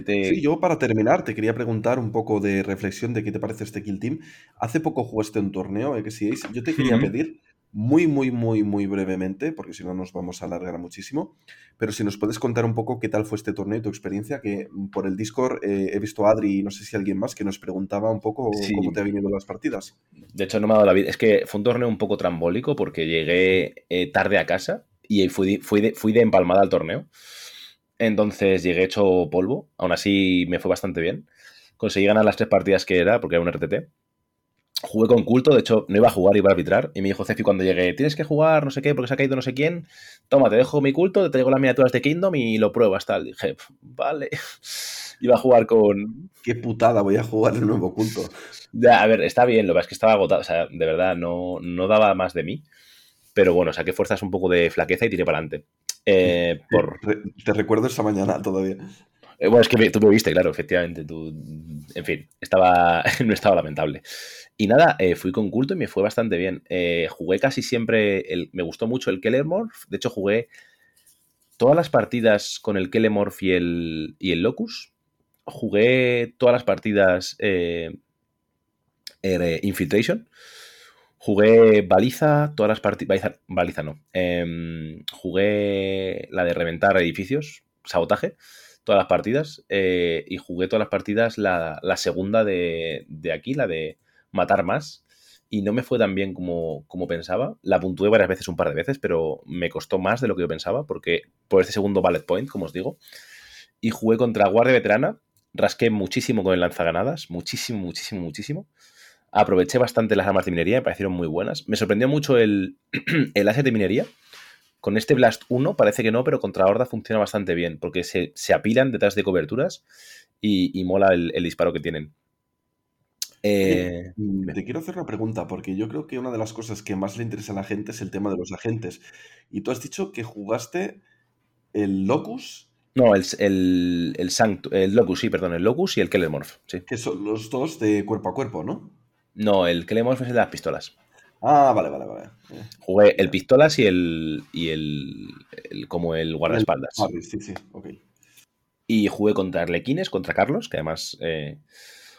Sí, yo para terminar te quería preguntar un poco de reflexión de qué te parece este Kill Team. Hace poco jugaste un torneo, ¿eh? que si yo te quería pedir muy, muy, muy, muy brevemente, porque si no nos vamos a alargar muchísimo, pero si nos puedes contar un poco qué tal fue este torneo y tu experiencia, que por el Discord eh, he visto a Adri y no sé si alguien más que nos preguntaba un poco cómo te ha venido las partidas. De hecho, no me ha dado la vida. Es que fue un torneo un poco trambólico porque llegué eh, tarde a casa y fui, fui, de, fui de empalmada al torneo. Entonces llegué hecho polvo, aún así me fue bastante bien. Conseguí ganar las tres partidas que era, porque era un RTT. Jugué con culto, de hecho no iba a jugar, iba a arbitrar. Y me dijo Cefi cuando llegué, tienes que jugar, no sé qué, porque se ha caído no sé quién. Toma, te dejo mi culto, te traigo las miniaturas de Kingdom y lo pruebas, tal. Dije, vale. <laughs> iba a jugar con... Qué putada, voy a jugar el nuevo culto. Ya, a ver, está bien, lo que es que estaba agotado. O sea, de verdad, no, no daba más de mí. Pero bueno, saqué fuerzas un poco de flaqueza y tiré para adelante. Eh, por... Te recuerdo esa mañana todavía. Eh, bueno, es que tú me viste, claro, efectivamente. Tú... En fin, estaba <laughs> no estaba lamentable. Y nada, eh, fui con culto y me fue bastante bien. jugué casi siempre, el... me gustó mucho el Kelemorph. De hecho, jugué todas las partidas con el Kelemorph y el, y el Locus. Jugué todas las partidas Infiltration. Jugué baliza, todas las partidas. Baliza, no. Em, jugué la de reventar edificios, sabotaje, todas las partidas. Eh, y jugué todas las partidas la, segunda de, aquí, la de matar más. Y no me fue tan bien como, pensaba. La puntué varias veces, un par de veces, pero me costó más de lo que yo pensaba, porque por este segundo ballet point, como os digo. Y jugué contra Guardia Veterana. Rasqué muchísimo con el lanzaganadas, muchísimo, muchísimo, muchísimo. Aproveché bastante las armas de minería, me parecieron muy buenas. Me sorprendió mucho el, <clears throat> el de minería. Con este Blast 1 parece que no, pero contra Horda funciona bastante bien, porque se, apilan detrás de coberturas y, mola el, disparo que tienen. Eh, te quiero hacer una pregunta, porque yo creo que una de las cosas que más le interesa a la gente es el tema de los agentes. Y tú has dicho que jugaste el Locus. No, el, el, el, Locus, sí, perdón, el Locus y el Kellermorph, sí. Que son los dos de cuerpo a cuerpo, ¿no? No, el que le hemos es el de las pistolas. Ah, vale, vale, vale. Jugué el pistolas y el. y el, como el guardaespaldas. sí, sí, ok. Y jugué contra Arlequines, contra Carlos, que además eh,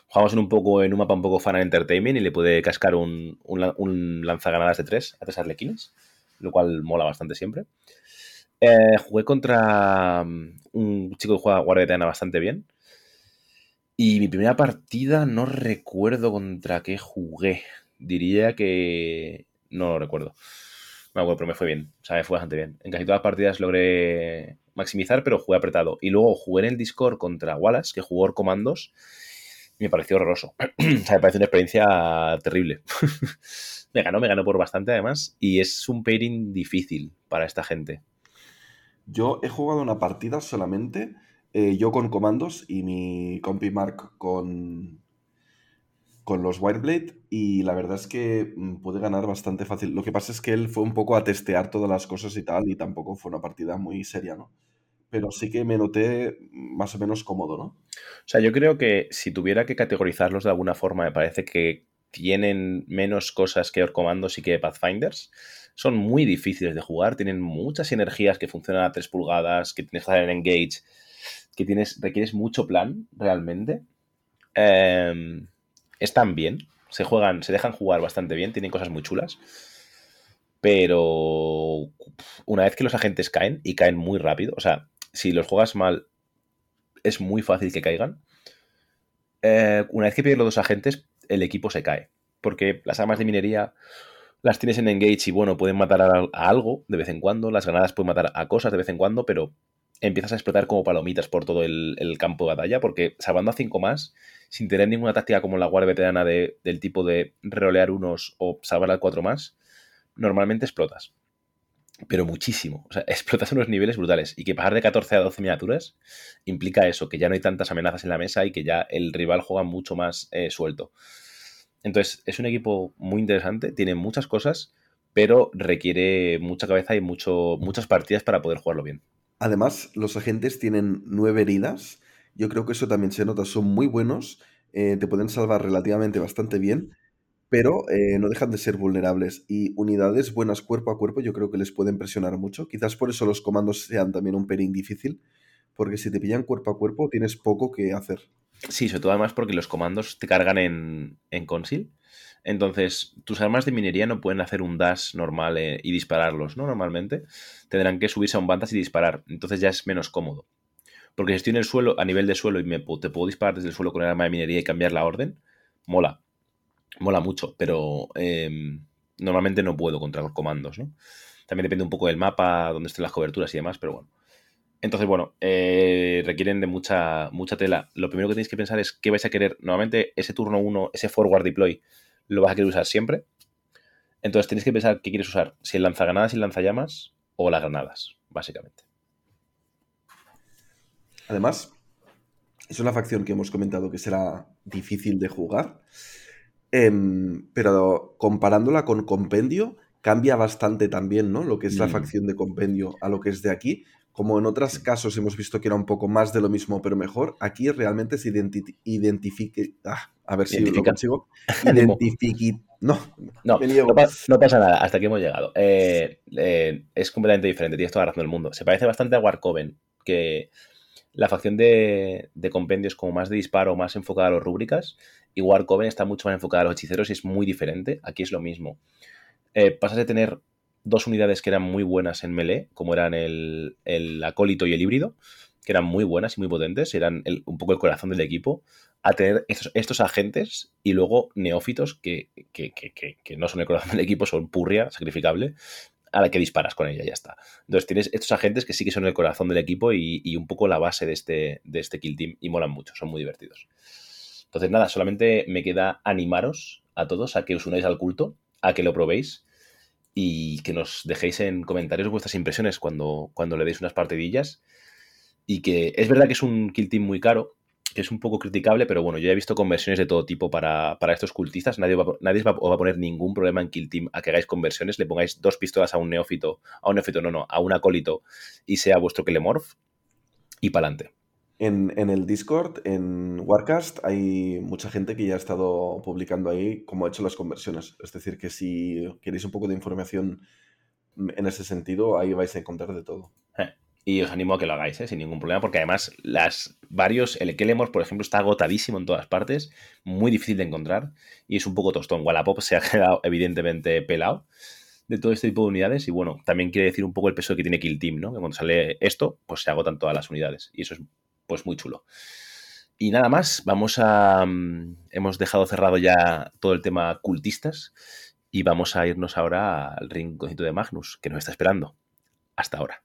jugamos en un poco en un mapa un poco fan entertainment y le pude cascar un, un, lanzaganadas de tres a tres Arlequines, lo cual mola bastante siempre. Eh, jugué contra mm, un chico que juega guardia bastante bien. Y mi primera partida no recuerdo contra qué jugué. Diría que. No lo recuerdo. Me acuerdo, pero me fue bien. O sea, me fue bastante bien. En casi todas las partidas logré maximizar, pero jugué apretado. Y luego jugué en el Discord contra Wallace, que jugó comandos. Me pareció horroroso. <clears throat> me pareció una experiencia terrible. <laughs> me ganó, me ganó por bastante además. Y es un pairing difícil para esta gente. Yo he jugado una partida solamente eh, yo con comandos y mi compi Mark con, con los Wireblade y la verdad es que mm, pude ganar bastante fácil. Lo que pasa es que él fue un poco a testear todas las cosas y tal y tampoco fue una partida muy seria, ¿no? Pero sí que me noté más o menos cómodo, ¿no? O sea, yo creo que si tuviera que categorizarlos de alguna forma, me parece que tienen menos cosas que Orcomandos y que Pathfinders. Son muy difíciles de jugar, tienen muchas energías que funcionan a 3 pulgadas, que tienes que hacer en engage que tienes, requieres mucho plan realmente. Em, están bien, se juegan, se dejan jugar bastante bien, tienen cosas muy chulas. Pero una vez que los agentes caen, y caen muy rápido, o sea, si los juegas mal, es muy fácil que caigan. Eh, una vez que pierdes los dos agentes, el equipo se cae. Porque las armas de minería las tienes en engage y bueno, pueden matar a, a, algo de vez en cuando, las granadas pueden matar a cosas de vez en cuando, pero empiezas a explotar como palomitas por todo el, campo de batalla, porque salvando a 5 más, sin tener ninguna táctica como la guardia veterana del tipo de rolear unos o salvar a 4 más, normalmente explotas. pero muchísimo. O sea, <laughs> explotas unos niveles brutales. Y que pasar de 14 a 12 miniaturas implica eso, que ya no hay tantas amenazas en la mesa y que ya el rival juega mucho más eh, suelto. Entonces, es un equipo muy interesante, tiene muchas cosas, pero requiere mucha cabeza y mucho, muchas partidas para poder jugarlo bien. Además, los agentes tienen nueve heridas. Yo creo que eso también se nota, son muy buenos, eh, te pueden salvar relativamente bastante bien pero eh, no dejan de ser vulnerables. Y unidades buenas cuerpo a cuerpo yo creo que les pueden presionar mucho. Quizás por eso los comandos sean también un pelín difícil, porque si te pillan cuerpo a cuerpo tienes poco que hacer. Sí, sobre todo además porque los comandos te cargan en, en consil. Entonces, tus armas de minería no pueden hacer un dash normal eh, y dispararlos, ¿no? Normalmente. Tendrán que subirse a un bandas y disparar. Entonces ya es menos cómodo. Porque si estoy en el suelo, a nivel de suelo, y me, te puedo disparar desde el suelo con el arma de minería y cambiar la orden, mola mola mucho, pero em, normalmente no puedo contra los comandos, ¿no? También depende un poco del mapa, dónde estén las coberturas y demás, pero bueno. Entonces, bueno, eh, requieren de mucha, mucha tela. Lo primero que tenéis que pensar es qué vais a querer. Normalmente ese turno 1, ese forward deploy, lo vas a querer usar siempre. Entonces tenéis que pensar qué quieres usar, si el lanzagranadas y el lanzallamas o las granadas, básicamente. Además, es una facción que hemos comentado que será difícil de jugar. Em, pero comparándola con Compendio, cambia bastante también, ¿no? Lo que es la mm. facción de Compendio a lo que es de aquí. Como en otros casos hemos visto que era un poco más de lo mismo, pero mejor, aquí realmente se identifique. Ah, a ver si lo consigo. <laughs> No, no, no, pasa nada, hasta aquí hemos llegado. Eh, eh, es completamente diferente, tienes toda la razón del mundo. Se parece bastante a Warcoven, que la facción de, de compendio es como más de disparo, más enfocada a las rúbricas, y Warcoven está mucho más enfocada a los hechiceros y es muy diferente. Aquí es lo mismo. Eh, pasas de tener dos unidades que eran muy buenas en melee, como eran el, acólito y el híbrido, que eran muy buenas y muy potentes, eran un poco el corazón del equipo, a tener estos, agentes y luego neófitos que, no son el corazón del equipo, son purria, sacrificable, a la que disparas con ella, ya está. Entonces tienes estos agentes que sí que son el corazón del equipo y, y un poco la base de este, de este kill team y molan mucho, son muy divertidos. Entonces, nada, solamente me queda animaros a todos a que os unáis al culto, a que lo probéis y que nos dejéis en comentarios vuestras impresiones cuando, cuando le deis unas partidillas. Y que es verdad que es un kill team muy caro, que es un poco criticable, pero bueno, yo he visto conversiones de todo tipo para, estos cultistas. Nadie, va, nadie os va a poner ningún problema en Kill Team a que hagáis conversiones, le pongáis dos pistolas a un neófito, a un neófito, no, no, a un acólito y sea vuestro Kelemorph y para adelante. En, el Discord, en Warcast, hay mucha gente que ya ha estado publicando ahí cómo ha hecho las conversiones. Es decir, que si queréis un poco de información en ese sentido, ahí vais a encontrar de todo. Eh, y os animo a que lo hagáis, ¿eh? sin ningún problema, porque además las varios, el Kelemor, por ejemplo, está agotadísimo en todas partes, muy difícil de encontrar y es un poco tostón. Wallapop se ha <laughs> quedado evidentemente pelado de todo este tipo de unidades y bueno, también quiere decir un poco el peso que tiene Kill Team, ¿no? Que cuando sale esto, pues se agotan todas las unidades y eso es pues muy chulo. Y nada más, vamos a... Mm, hemos dejado cerrado ya todo el tema cultistas y vamos a irnos ahora al rinconcito de Magnus, que nos está esperando. Hasta ahora.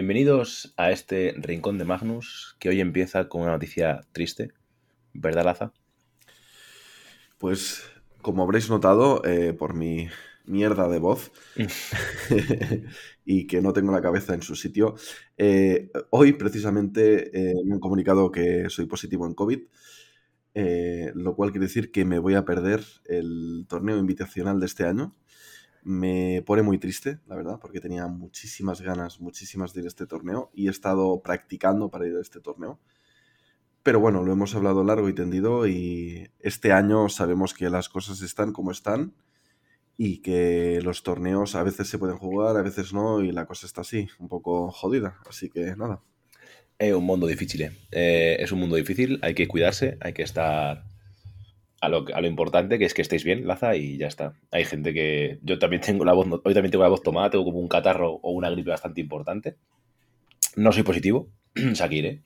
Bienvenidos a este rincón de Magnus que hoy empieza con una noticia triste, ¿verdad, Laza? Pues como habréis notado eh, por mi mierda de voz <laughs> <laughs> y que no tengo la cabeza en su sitio. Eh, hoy precisamente eh, me han comunicado que soy positivo en COVID, eh, lo cual quiere decir que me voy a perder el torneo invitacional de este año. Me pone muy triste, la verdad, porque tenía muchísimas ganas, muchísimas de ir a este torneo y he estado practicando para ir a este torneo. Pero bueno, lo hemos hablado largo y tendido y este año sabemos que las cosas están como están y que los torneos a veces se pueden jugar, a veces no, y la cosa está así, un poco jodida. Así que nada. Es un mundo difícil, ¿eh? Eh, es un mundo difícil, hay que cuidarse, hay que estar a lo, a lo, importante, que es que estéis bien, Laza, y ya está. Hay gente que. Yo también tengo la voz. Hoy también tengo la voz tomada, tengo como un catarro o una gripe bastante importante. No soy positivo, <clears throat> que iré.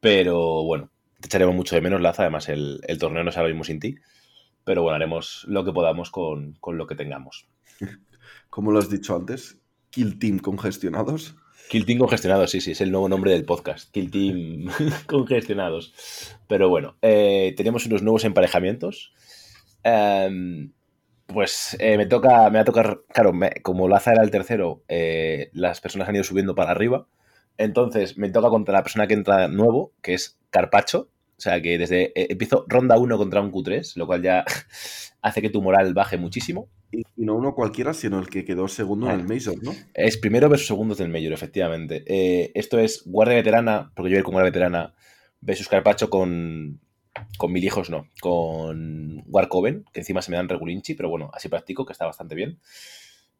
Pero bueno, te echaremos mucho de menos, Laza. Además, el, el torneo no se sin ti. Pero bueno, haremos lo que podamos con, lo que tengamos. <laughs> Como lo has dicho antes, Kill Team congestionados. Kill congestionados, sí, sí, es el nuevo nombre del podcast. Kill <laughs> congestionados. Pero bueno, eh, tenemos unos nuevos emparejamientos. Em, pues eh, me toca, me va a tocar, claro, como Laza era el tercero, eh, las personas han ido subiendo para arriba. Entonces me toca contra la persona que entra nuevo, que es Carpacho, o sea que desde empiezo ronda 1 contra un Q3, lo cual ya <laughs> hace que tu moral baje muchísimo. Y, no uno cualquiera, sino el que quedó segundo en el Major, ¿no? Es primero versus segundos del Major, efectivamente. Eh, esto es guardia veterana, porque yo voy con guardia veterana, versus Carpacho con, con mil hijos, no, con Warcoven, que encima se me dan regulinchi, pero bueno, así practico, que está bastante bien.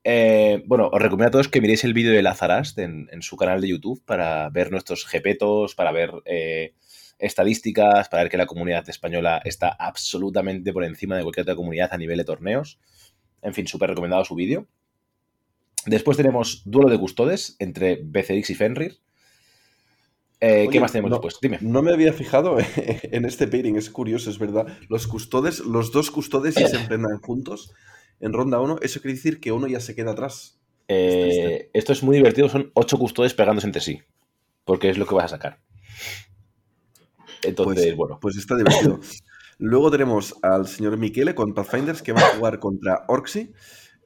Eh, bueno, os recomiendo a todos que miréis el vídeo de Lazarast en, en, su canal de YouTube para ver nuestros jepetos, para ver estadísticas para ver que la comunidad española está absolutamente por encima de cualquier otra comunidad a nivel de torneos. En fin, súper recomendado su vídeo. Después tenemos duelo de custodes entre BCX y Fenrir. Eh, ¿Qué más tenemos después? Dime. No me había fijado <laughs> en este pairing, es curioso, es verdad. Los custodes, los dos custodes ya se enfrentan juntos en ronda 1. Eso quiere decir que uno ya se queda atrás. Eh, esto es muy divertido, son ocho custodes pegándose entre sí. Porque es lo que vas a sacar. Entonces, pues, bueno. Pues está divertido. <laughs> Luego tenemos al señor Michele con Pathfinders que va a <coughs> jugar contra Orxy,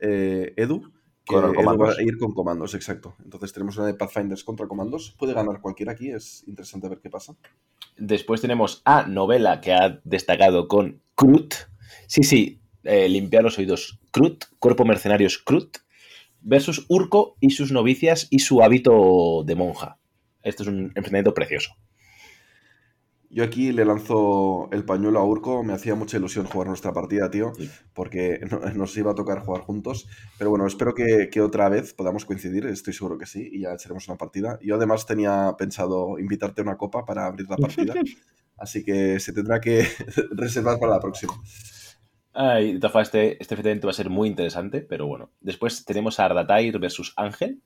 eh, Edu, que va a ir con comandos, exacto. Entonces tenemos una de Pathfinders contra comandos. Puede ganar cualquiera aquí, es interesante ver qué pasa. Después tenemos a Novela, que ha destacado con Crut. Sí, sí, eh, limpiar los oídos. Crut, Cuerpo Mercenarios Crut, versus Urco y sus novicias y su hábito de monja. Esto es un enfrentamiento precioso. Yo aquí le lanzo el pañuelo a Urco, me hacía mucha ilusión jugar nuestra partida, tío, porque <laughs> nos iba a tocar jugar juntos. Pero bueno, espero que, otra vez podamos coincidir, estoy seguro que sí, y ya echaremos una partida. Yo además tenía pensado invitarte a una copa para abrir la partida, <laughs> así que se tendrá que <laughs> reservar para la próxima. Ay, este, este evento va a ser muy interesante, pero bueno. Después tenemos a Ardatair versus Ángel,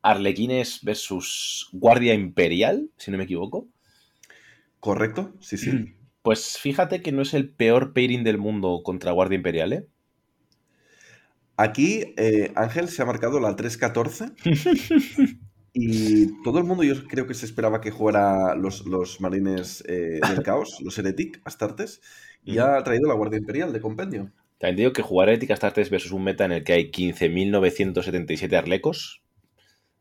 Arlequines versus Guardia Imperial, si no me equivoco. ¿Correcto? Sí, sí. Pues fíjate que no es el peor pairing del mundo contra Guardia Imperial, ¿eh? Aquí eh, Ángel se ha marcado la 3-14 <laughs> y todo el mundo yo creo que se esperaba que jugara los, los marines eh, del caos, <laughs> los Heretic, Astartes, y ha traído la Guardia Imperial de compendio. También digo que jugar Heretic Astartes versus un meta en el que hay 15.977 arlecos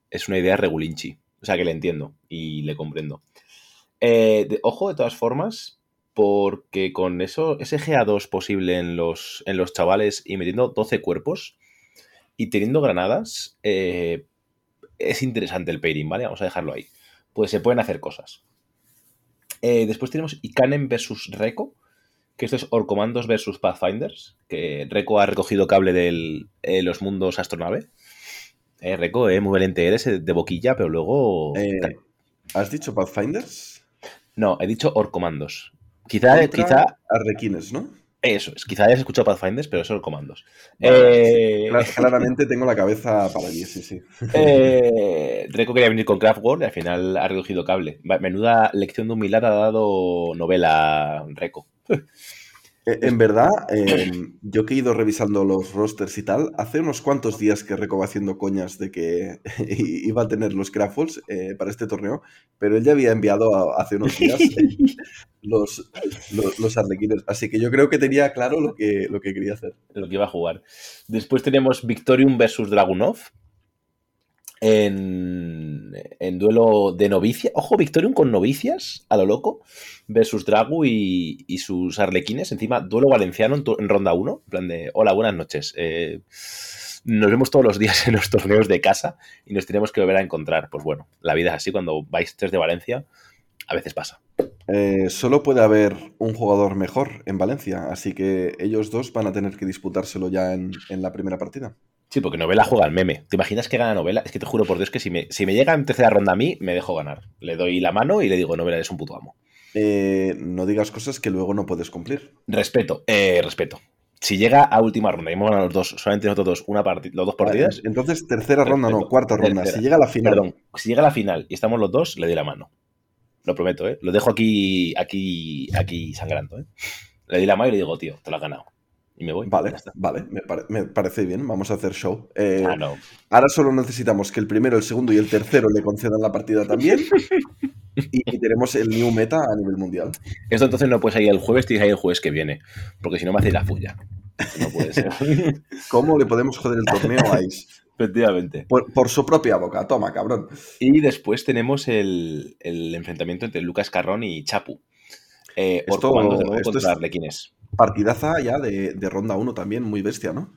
es una idea regulinchi. O sea que le entiendo y le comprendo. Eh, ojo, de todas formas, porque con eso, ese GA2 posible en los, en los chavales y metiendo 12 cuerpos y teniendo granadas, eh, es interesante el pairing, ¿vale? Vamos a dejarlo ahí. Pues se pueden hacer cosas. Eh, después tenemos Ikanen versus Reco, que esto es Orcomandos versus Pathfinders, que Reco ha recogido cable de los mundos astronave. Eh, Reco, muy valiente eres de boquilla, pero luego... ¿Has dicho Pathfinders? No, he dicho Orcomandos. Quizá, quizá. Arrequines, ¿no? Eso es, quizá hayas escuchado Pathfinders, pero eso es comandos. Eh, claramente tengo la cabeza para allí, sí, sí. <laughs> Eh... Reco quería venir con Craft World y al final ha reducido cable. Menuda lección de humildad ha dado novela Reco. Eh, en verdad, em, yo que he ido revisando los rosters y tal, hace unos cuantos días que Reco va haciendo coñas de que <laughs> iba a tener los Craftfuls eh, para este torneo, pero él ya había enviado hace unos días <laughs> los, los, arlequines. Así que yo creo que tenía claro lo que, lo que quería hacer. Lo que iba a jugar. Después tenemos Victorium versus Dragunov. En, en, duelo de novicia. Ojo, Victorium con novicias, a lo loco, versus Dragu y, sus arlequines. Encima, duelo valenciano en, ronda 1. En plan de, hola, buenas noches. Eh, nos vemos todos los días <laughs> en los torneos de casa y nos tenemos que volver a encontrar. Pues bueno, la vida es así. Cuando vais desde Valencia, a veces pasa. Eh, solo puede haber un jugador mejor en Valencia, así que ellos dos van a tener que disputárselo ya en, la primera partida. Sí, porque Novela juega al meme. ¿Te imaginas que gana Novela? Es que te juro por Dios que si me, si me llega en tercera ronda a mí, me dejo ganar. Le doy la mano y le digo, Novela, es un puto amo. Eh, no digas cosas que luego no puedes cumplir. Respeto, eh, respeto. Si llega a última ronda y hemos ganado los dos, solamente nosotros dos, una los dos partidas. Entonces, tercera ronda, no, cuarta ronda. Si llega a la final. Perdón, si llega a la final y estamos los dos, le doy la mano. Lo prometo, ¿eh? Lo dejo aquí, aquí, aquí sangrando, ¿eh? Le di la mano y le digo, tío, te lo has ganado. Y me voy. Vale, vale, me, parece bien. Vamos a hacer show. Eh, ah, ahora solo necesitamos que el primero, el segundo y el tercero le concedan la partida también. <laughs> y, tenemos el new meta a nivel mundial. Esto entonces no puede salir el jueves, tienes que el jueves que viene. Porque si no me hacéis la fulla. No puede ser. <laughs> ¿Cómo le podemos joder el torneo a Ice? Efectivamente. Por, su propia boca, toma, cabrón. Y después tenemos el, enfrentamiento entre Lucas Carrón y Chapu. Eh, esto, contra Arlequines. Partidaza ya de, ronda 1 también, muy bestia, ¿no?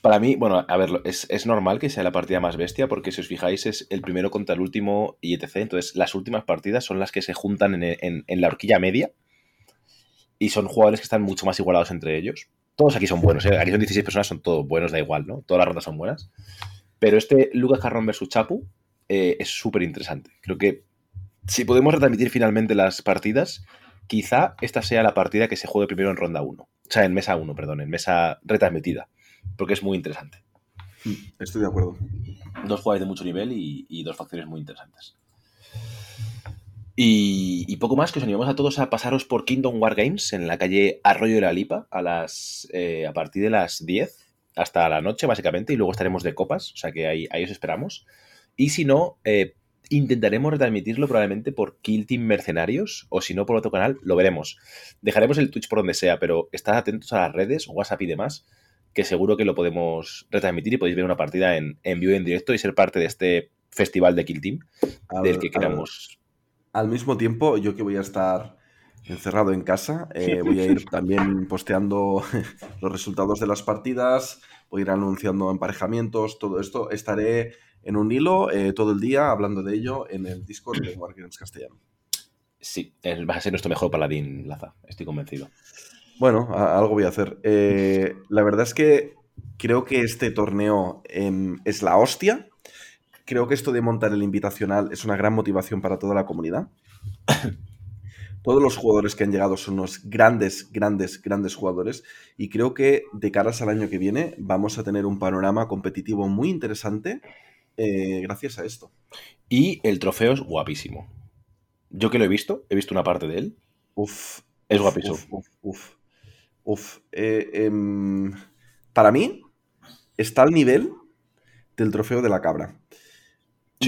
Para mí, bueno, a ver, es, normal que sea la partida más bestia porque si os fijáis es el primero contra el último y etc. Entonces las últimas partidas son las que se juntan en, en la horquilla media y son jugadores que están mucho más igualados entre ellos todos aquí son buenos, ¿eh? aquí son 16 personas, son todos buenos, da igual, ¿no? Todas las rondas son buenas. Pero este Lucas Carrón versus Chapu eh, es súper interesante. Creo que si podemos retransmitir finalmente las partidas, quizá esta sea la partida que se juegue primero en ronda 1. O sea, en mesa 1, perdón, en mesa retransmitida. Porque es muy interesante. Mm, estoy de acuerdo. Dos jugadores de mucho nivel y dos facciones muy interesantes. Y, poco más, que os animamos a todos a pasaros por Kingdom War Games en la calle Arroyo de la Lipa a, las, eh, a partir de las 10 hasta la noche, básicamente, y luego estaremos de copas, o sea que ahí, ahí os esperamos. Y si no, eh, intentaremos retransmitirlo probablemente por Kill Team Mercenarios, o si no, por otro canal, lo veremos. Dejaremos el Twitch por donde sea, pero estad atentos a las redes, WhatsApp y demás, que seguro que lo podemos retransmitir y podéis ver una partida en, en vivo y en directo y ser parte de este festival de Kill Team del que queramos al mismo tiempo, yo que voy a estar encerrado en casa, eh, <laughs> voy a ir también posteando <laughs> los resultados de las partidas, voy a ir anunciando emparejamientos, todo esto. Estaré en un hilo eh, todo el día hablando de ello en el Discord de Wargames Castellano. Sí, va a ser nuestro mejor paladín, Laza, estoy convencido. Bueno, algo voy a hacer. Eh, la verdad es que creo que este torneo em, es la hostia creo que esto de montar el invitacional es una gran motivación para toda la comunidad. <coughs> Todos los jugadores que han llegado son unos grandes, grandes, grandes jugadores y creo que de caras al año que viene vamos a tener un panorama competitivo muy interesante eh, gracias a esto. Y el trofeo es guapísimo. Yo que lo he visto, he visto una parte de él. Uf. Es guapísimo. Uf, uf, uf. Eh, em, para mí está al nivel del trofeo de la cabra.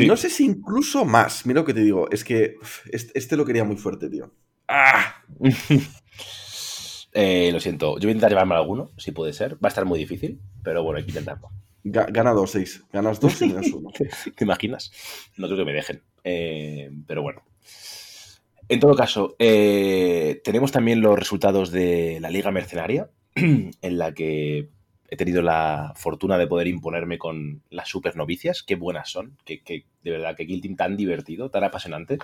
No sé si incluso más. Mira lo que te digo. Es que este, lo quería muy fuerte, tío. ¡Ah! <laughs> Eh, lo siento. Yo voy a intentar llevarme alguno, si puede ser. Va a estar muy difícil, pero bueno, hay que intentarlo. Gana dos, seis. Ganas dos y ganas uno. <laughs> ¿Te imaginas? No creo que me dejen. Eh, pero bueno. En todo caso, eh, tenemos también los resultados de la Liga Mercenaria, <clears throat> en la que he tenido la fortuna de poder imponerme con las super novicias. Qué buenas son. Que, de verdad, que Kill Team tan divertido, tan apasionante.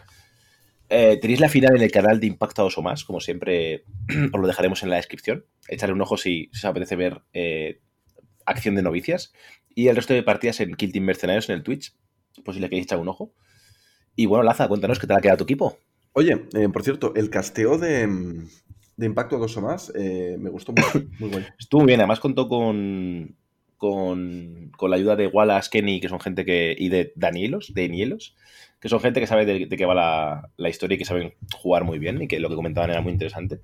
Eh, tenéis la final en el canal de Impacto 2 o más, como siempre, <clears throat> os lo dejaremos en la descripción. Echarle un ojo si, os apetece ver acción de novicias. Y el resto de partidas en Kill Team Mercenarios en el Twitch, pues si le queréis echar un ojo. Y bueno, Laza, cuéntanos qué te ha quedado tu equipo. Oye, eh, por cierto, el casteo de, de Impacto 2 o más, eh, me gustó mucho. <coughs> Muy bueno. Estuvo bien, además contó con, con, la ayuda de Wallace, Kenny, que son gente que. y de Danielos, de Nielos, que son gente que sabe de, qué va la, historia y que saben jugar muy bien y que lo que comentaban era muy interesante.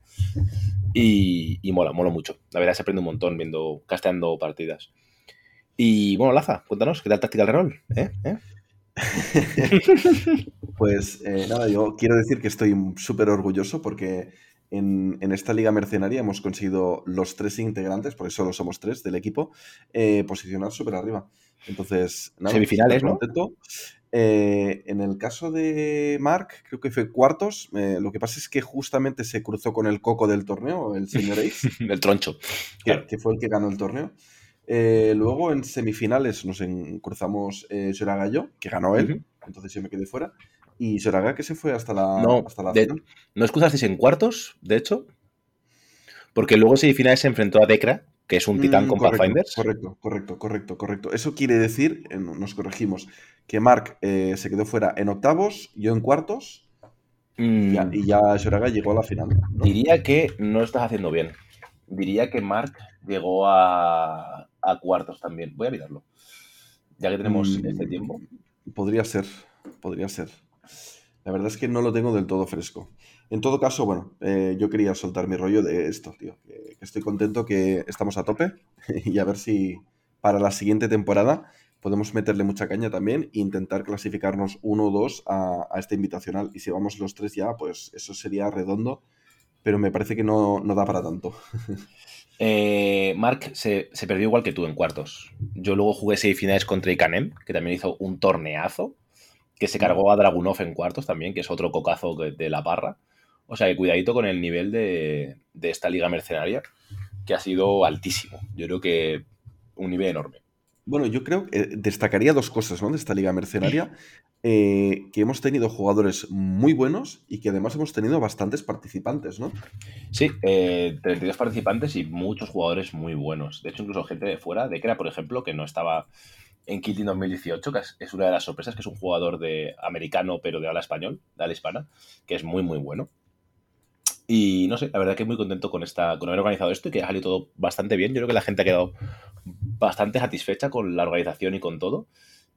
Y, mola, mola mucho. La verdad se aprende un montón viendo, casteando partidas. Y bueno, Laza, cuéntanos, ¿qué tal táctica del rol? ¿Eh? ¿Eh? <laughs> pues eh, nada, yo quiero decir que estoy súper orgulloso porque en, esta liga mercenaria hemos conseguido los tres integrantes, porque solo somos tres del equipo, eh, posicionar súper arriba. Entonces, nada, semifinales, ¿no? Eh, en el caso de Mark, creo que fue cuartos. Eh, lo que pasa es que justamente se cruzó con el coco del torneo, el señor Ace. <laughs> el troncho. Que, fue el que ganó el torneo. luego en semifinales nos cruzamos eh, yo, que ganó él. Entonces yo me quedé fuera. Y Soraga que se fue hasta la, no, hasta la final. ¿No os cruzasteis en cuartos, de hecho? Porque luego en semifinales se enfrentó a Decra, que es un titán mm, con Pathfinders. Correcto, correcto, correcto, correcto. Eso quiere decir, eh, nos corregimos, que Mark eh, se quedó fuera en octavos, yo en cuartos, y ya mm. Soraga llegó a la final. Diría que no estás haciendo bien. Diría que Mark llegó a, a cuartos también. Voy a mirarlo. Ya que tenemos mm, este tiempo. Podría ser, podría ser. La verdad es que no lo tengo del todo fresco. En todo caso, bueno, eh, yo quería soltar mi rollo de esto, tío. Que, estoy contento que estamos a tope <laughs> y a ver si para la siguiente temporada podemos meterle mucha caña también e intentar clasificarnos uno o dos a, a este invitacional. Y si vamos los tres ya, pues eso sería redondo, pero me parece que no, da para tanto. <laughs> Eh, Mark se, perdió igual que tú en cuartos. Yo luego jugué seis finales contra Ikanem, que también hizo un torneazo que se cargó a Dragunov en cuartos también, que es otro cocazo de la parra. O sea que cuidadito con el nivel de, esta liga mercenaria, que ha sido altísimo. Yo creo que un nivel enorme. Bueno, yo creo que destacaría dos cosas ¿no? de esta liga mercenaria. Eh, que hemos tenido jugadores muy buenos y que además hemos tenido bastantes participantes, ¿no? Sí, eh, 32 participantes y muchos jugadores muy buenos. De hecho, incluso gente de fuera, de Kera, por ejemplo, que no estaba en Kitty 2018, que es, una de las sorpresas, que es un jugador de americano, pero de habla español, de habla hispana, que es muy, muy bueno. Y no sé, la verdad que muy contento con, esta, con haber organizado esto y que ha salido todo bastante bien. Yo creo que la gente ha quedado bastante satisfecha con la organización y con todo.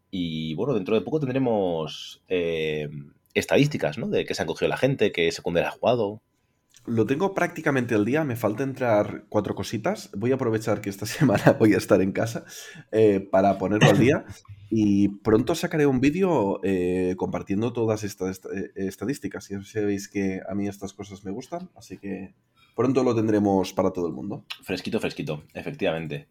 Y bueno, dentro de poco tendremos eh, estadísticas, ¿no? De que se han cogido la gente, qué secundaria ha jugado. Lo tengo prácticamente al día, me falta entrar cuatro cositas. Voy a aprovechar que esta <laughs> semana voy a estar en casa eh, para ponerlo al día <laughs> y pronto sacaré un vídeo eh, compartiendo todas estas eh, estadísticas. Ya sabéis que a mí estas cosas me gustan, así que pronto lo tendremos para todo el mundo. Fresquito, fresquito, efectivamente.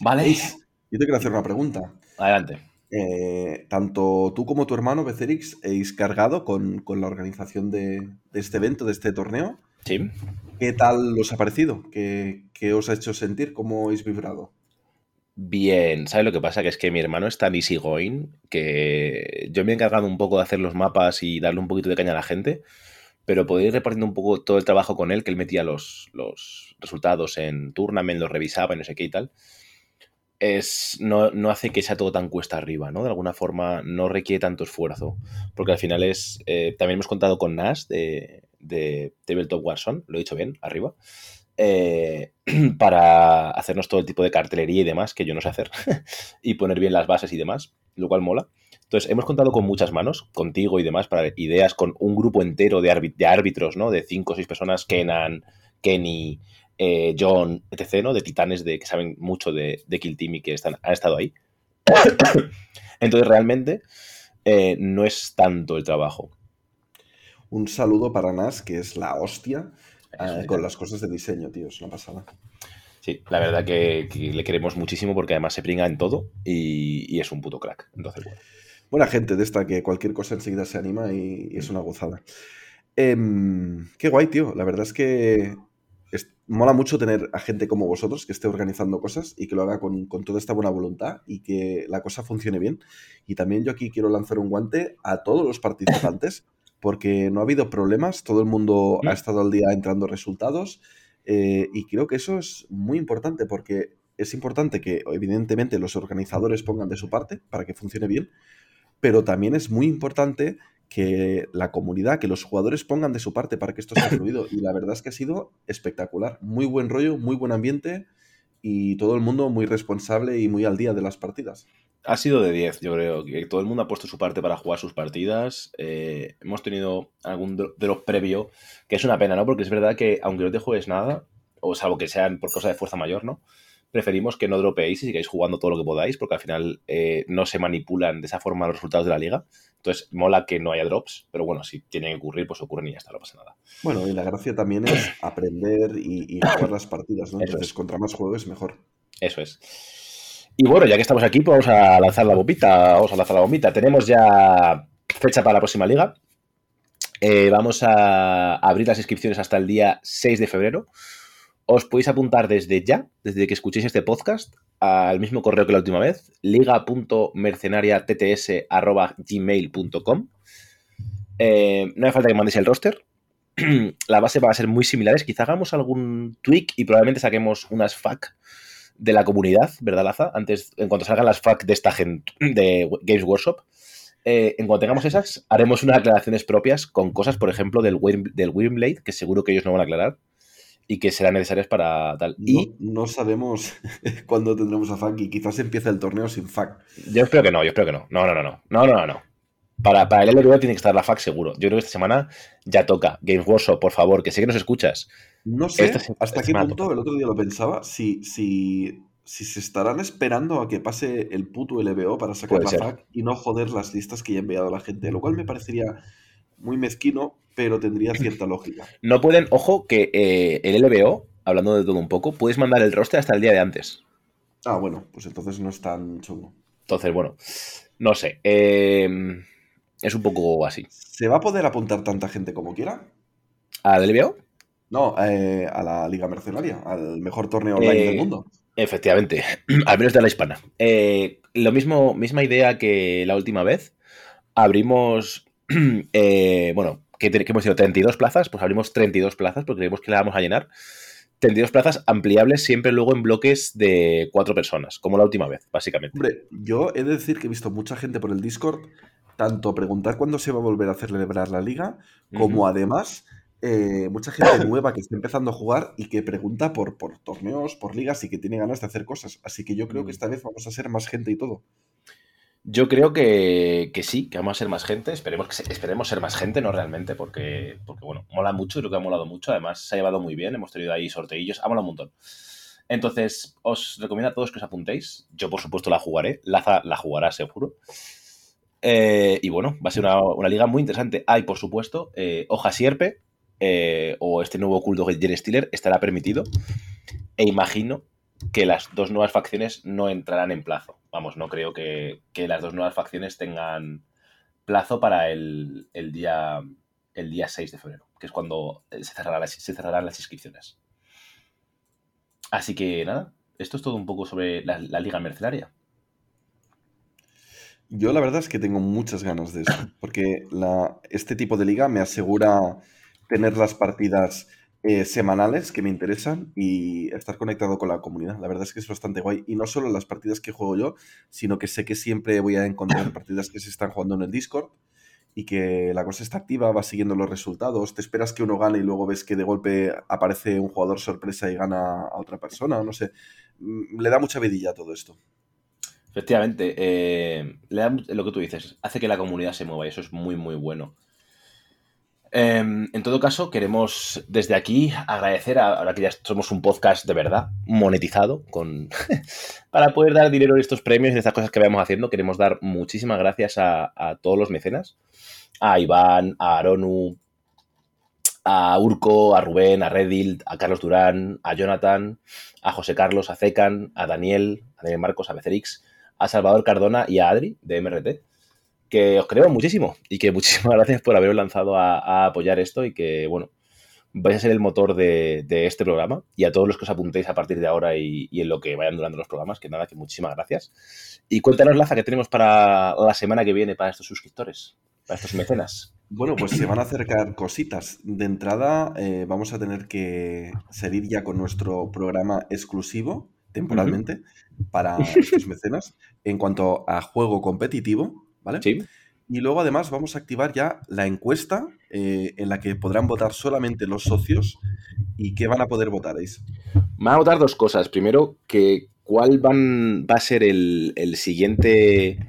Vale. Yo te quiero hacer una pregunta. Adelante. Eh, tanto tú como tu hermano Becerix habéis cargado con, la organización de, este evento, de este torneo. Sí. ¿Qué tal os ha parecido? ¿Qué, os ha hecho sentir? ¿Cómo habéis vibrado? Bien, ¿sabes lo que pasa? Que es que mi hermano es tan easygoing que yo me he encargado un poco de hacer los mapas y darle un poquito de caña a la gente, pero poder ir repartiendo un poco todo el trabajo con él, que él metía los, los resultados en tournament, los revisaba y no sé qué y tal es, no, no, hace que sea todo tan cuesta arriba, ¿no? De alguna forma no requiere tanto esfuerzo, porque al final es... Eh, también hemos contado con Nash de, de Tabletop Warzone, lo he dicho bien, arriba, eh, <clears throat> para hacernos todo el tipo de cartelería y demás, que yo no sé hacer, <laughs> y poner bien las bases y demás, lo cual mola. Entonces, hemos contado con muchas manos, contigo y demás, para ideas, con un grupo entero de, de árbitros, ¿no? De cinco o seis personas, Kenan, Kenny, eh, John, etc., ¿no? De titanes de, que saben mucho de, Kill Team y que están, han estado ahí. <coughs> Entonces, realmente, eh, no es tanto el trabajo. Un saludo para Nas, que es la hostia eh, con las cosas de diseño, tío, es una pasada. Sí, la verdad que, le queremos muchísimo porque además se pringa en todo y, es un puto crack. Entonces, Buena gente de esta que cualquier cosa enseguida se anima y, es una gozada. Em, qué guay, tío. La verdad es que mola mucho tener a gente como vosotros que esté organizando cosas y que lo haga con, toda esta buena voluntad y que la cosa funcione bien. Y también yo aquí quiero lanzar un guante a todos los participantes <laughs> porque no ha habido problemas, todo el mundo ha estado al día entrando resultados eh, y creo que eso es muy importante porque es importante que evidentemente los organizadores pongan de su parte para que funcione bien, pero también es muy importante que la comunidad, que los jugadores pongan de su parte para que esto sea <coughs> fluido. Y la verdad es que ha sido espectacular. Muy buen rollo, muy buen ambiente y todo el mundo muy responsable y muy al día de las partidas. Ha sido de 10, yo creo. Que todo el mundo ha puesto su parte para jugar sus partidas. Eh, hemos tenido algún de los previo, que es una pena, ¿no? Porque es verdad que aunque no te juegues nada, o salvo que sean por cosa de fuerza mayor, ¿no? preferimos que no dropeéis y sigáis jugando todo lo que podáis, porque al final eh, no se manipulan de esa forma los resultados de la liga. Entonces, mola que no haya drops, pero bueno, si tienen que ocurrir, pues ocurren y ya está, no pasa nada. Bueno, y la gracia también es <coughs> aprender y, jugar las partidas, ¿no? Entonces, contra más juegues, mejor. Eso es. Y bueno, ya que estamos aquí, pues vamos a lanzar la bombita. Vamos a lanzar la bombita. Tenemos ya fecha para la próxima liga. Eh, vamos a abrir las inscripciones hasta el día 6 de febrero. Os podéis apuntar desde ya, desde que escuchéis este podcast, al mismo correo que la última vez, liga.mercenariatts.gmail.com. Eh, no hace falta que mandéis el roster. <clears throat> la base va a ser muy similares. Quizá hagamos algún tweak y probablemente saquemos unas FAQ de la comunidad, ¿verdad, Laza? Antes, en cuanto salgan las FAQ de esta gente de Games Workshop, eh, en cuanto tengamos esas, haremos unas aclaraciones propias con cosas, por ejemplo, del, del Wimblade, que seguro que ellos no van a aclarar y que serán necesarias para tal. Y no sabemos <laughs> cuándo tendremos a FAQ y quizás empiece el torneo sin FAQ. Yo espero que no, yo espero que no. No, no, no, no. No, no, no. Para, para el LBO tiene que estar la FAQ seguro. Yo creo que esta semana ya toca. Games Workshop, por favor, que sé que nos escuchas. No sé hasta qué punto, el otro día lo pensaba, si, si, si se estarán esperando a que pase el puto LBO para sacar la FAQ y no joder las listas que ya ha enviado la gente, lo cual me parecería muy mezquino, pero tendría <clears throat> cierta lógica. No pueden, ojo, que eh, el LBO, hablando de todo un poco, puedes mandar el roster hasta el día de antes. Ah, bueno, pues entonces no es tan chungo. Entonces, bueno, no sé. Em, es un poco así. ¿Se va a poder apuntar tanta gente como quiera? ¿Al LBO? No, eh, a la Liga Mercenaria, al mejor torneo online del eh, mundo. Efectivamente, <clears throat> al menos de la hispana. Eh, lo mismo, misma idea que la última vez. Abrimos, <clears throat> bueno, que, hemos tenido 32 plazas, pues abrimos 32 plazas porque creemos que la vamos a llenar. 32 plazas ampliables siempre luego en bloques de cuatro personas, como la última vez, básicamente. Hombre, yo he de decir que he visto mucha gente por el Discord, tanto preguntar cuándo se va a volver a celebrar la liga, como además eh, mucha gente <coughs> nueva que está empezando a jugar y que pregunta por, por torneos, por ligas y que tiene ganas de hacer cosas. Así que yo creo que mm. esta vez vamos a ser más gente y todo. Yo creo que, sí, que vamos a ser más gente. Esperemos, que esperemos ser más gente, no realmente, porque, porque, bueno, mola mucho, creo que ha molado mucho. Además, se ha llevado muy bien. Hemos tenido ahí sorteillos, ha molado un montón. Entonces, os recomiendo a todos que os apuntéis. Yo, por supuesto, la jugaré. Laza la jugará, seguro. Eh, y bueno, va a ser una, liga muy interesante. Hay, por supuesto, eh, Hoja Sierpe, eh, o este nuevo culto de Jerry Stiller estará permitido. E imagino que las dos nuevas facciones no entrarán en plazo. Vamos, no creo que, las dos nuevas facciones tengan plazo para el, día, el día 6 de febrero, que es cuando se, cerrará, se cerrarán las inscripciones. Así que nada, esto es todo un poco sobre la, liga mercenaria. Yo la verdad es que tengo muchas ganas de eso, porque este tipo de liga me asegura tener las partidas eh, semanales que me interesan y estar conectado con la comunidad. La verdad es que es bastante guay. Y no solo las partidas que juego yo, sino que sé que siempre voy a encontrar <coughs> partidas que se están jugando en el Discord y que la cosa está activa, va siguiendo los resultados, te esperas que uno gane y luego ves que de golpe aparece un jugador sorpresa y gana a otra persona, no sé. Mm, le da mucha vidilla a todo esto. Efectivamente, eh, le da lo que tú dices, hace que la comunidad se mueva y eso es muy, muy bueno. Em, en todo caso, queremos desde aquí agradecer, ahora que ya somos un podcast de verdad, monetizado, con <laughs> para poder dar dinero en estos premios y estas cosas que vamos haciendo, queremos dar muchísimas gracias a, todos los mecenas, a Iván, a Aronu, a Urco, a Rubén, a Redil, a Carlos Durán, a Jonathan, a José Carlos, a Zecan, a Daniel, a Daniel Marcos, a Becerix, a Salvador Cardona y a Adri de MRT que os creo muchísimo y que <laughs> muchísimas gracias por haberos lanzado a, apoyar esto y que, bueno, vais a ser el motor de, este programa y a todos los que os apuntéis a partir de ahora y, en lo que vayan durando los programas, que nada, que muchísimas gracias. Y cuéntanos, Laza, que tenemos para la semana que viene para estos suscriptores, para estos mecenas. Bueno, pues se van a acercar cositas. De entrada, eh, vamos a tener que salir ya con nuestro programa exclusivo, temporalmente, para estos mecenas. En cuanto a juego competitivo, ¿vale? Sí. Y luego además vamos a activar ya la encuesta eh, en la que podrán votar solamente los socios y qué van a poder votar. Van a votar dos cosas. Primero, que cuál van, va a ser el, siguiente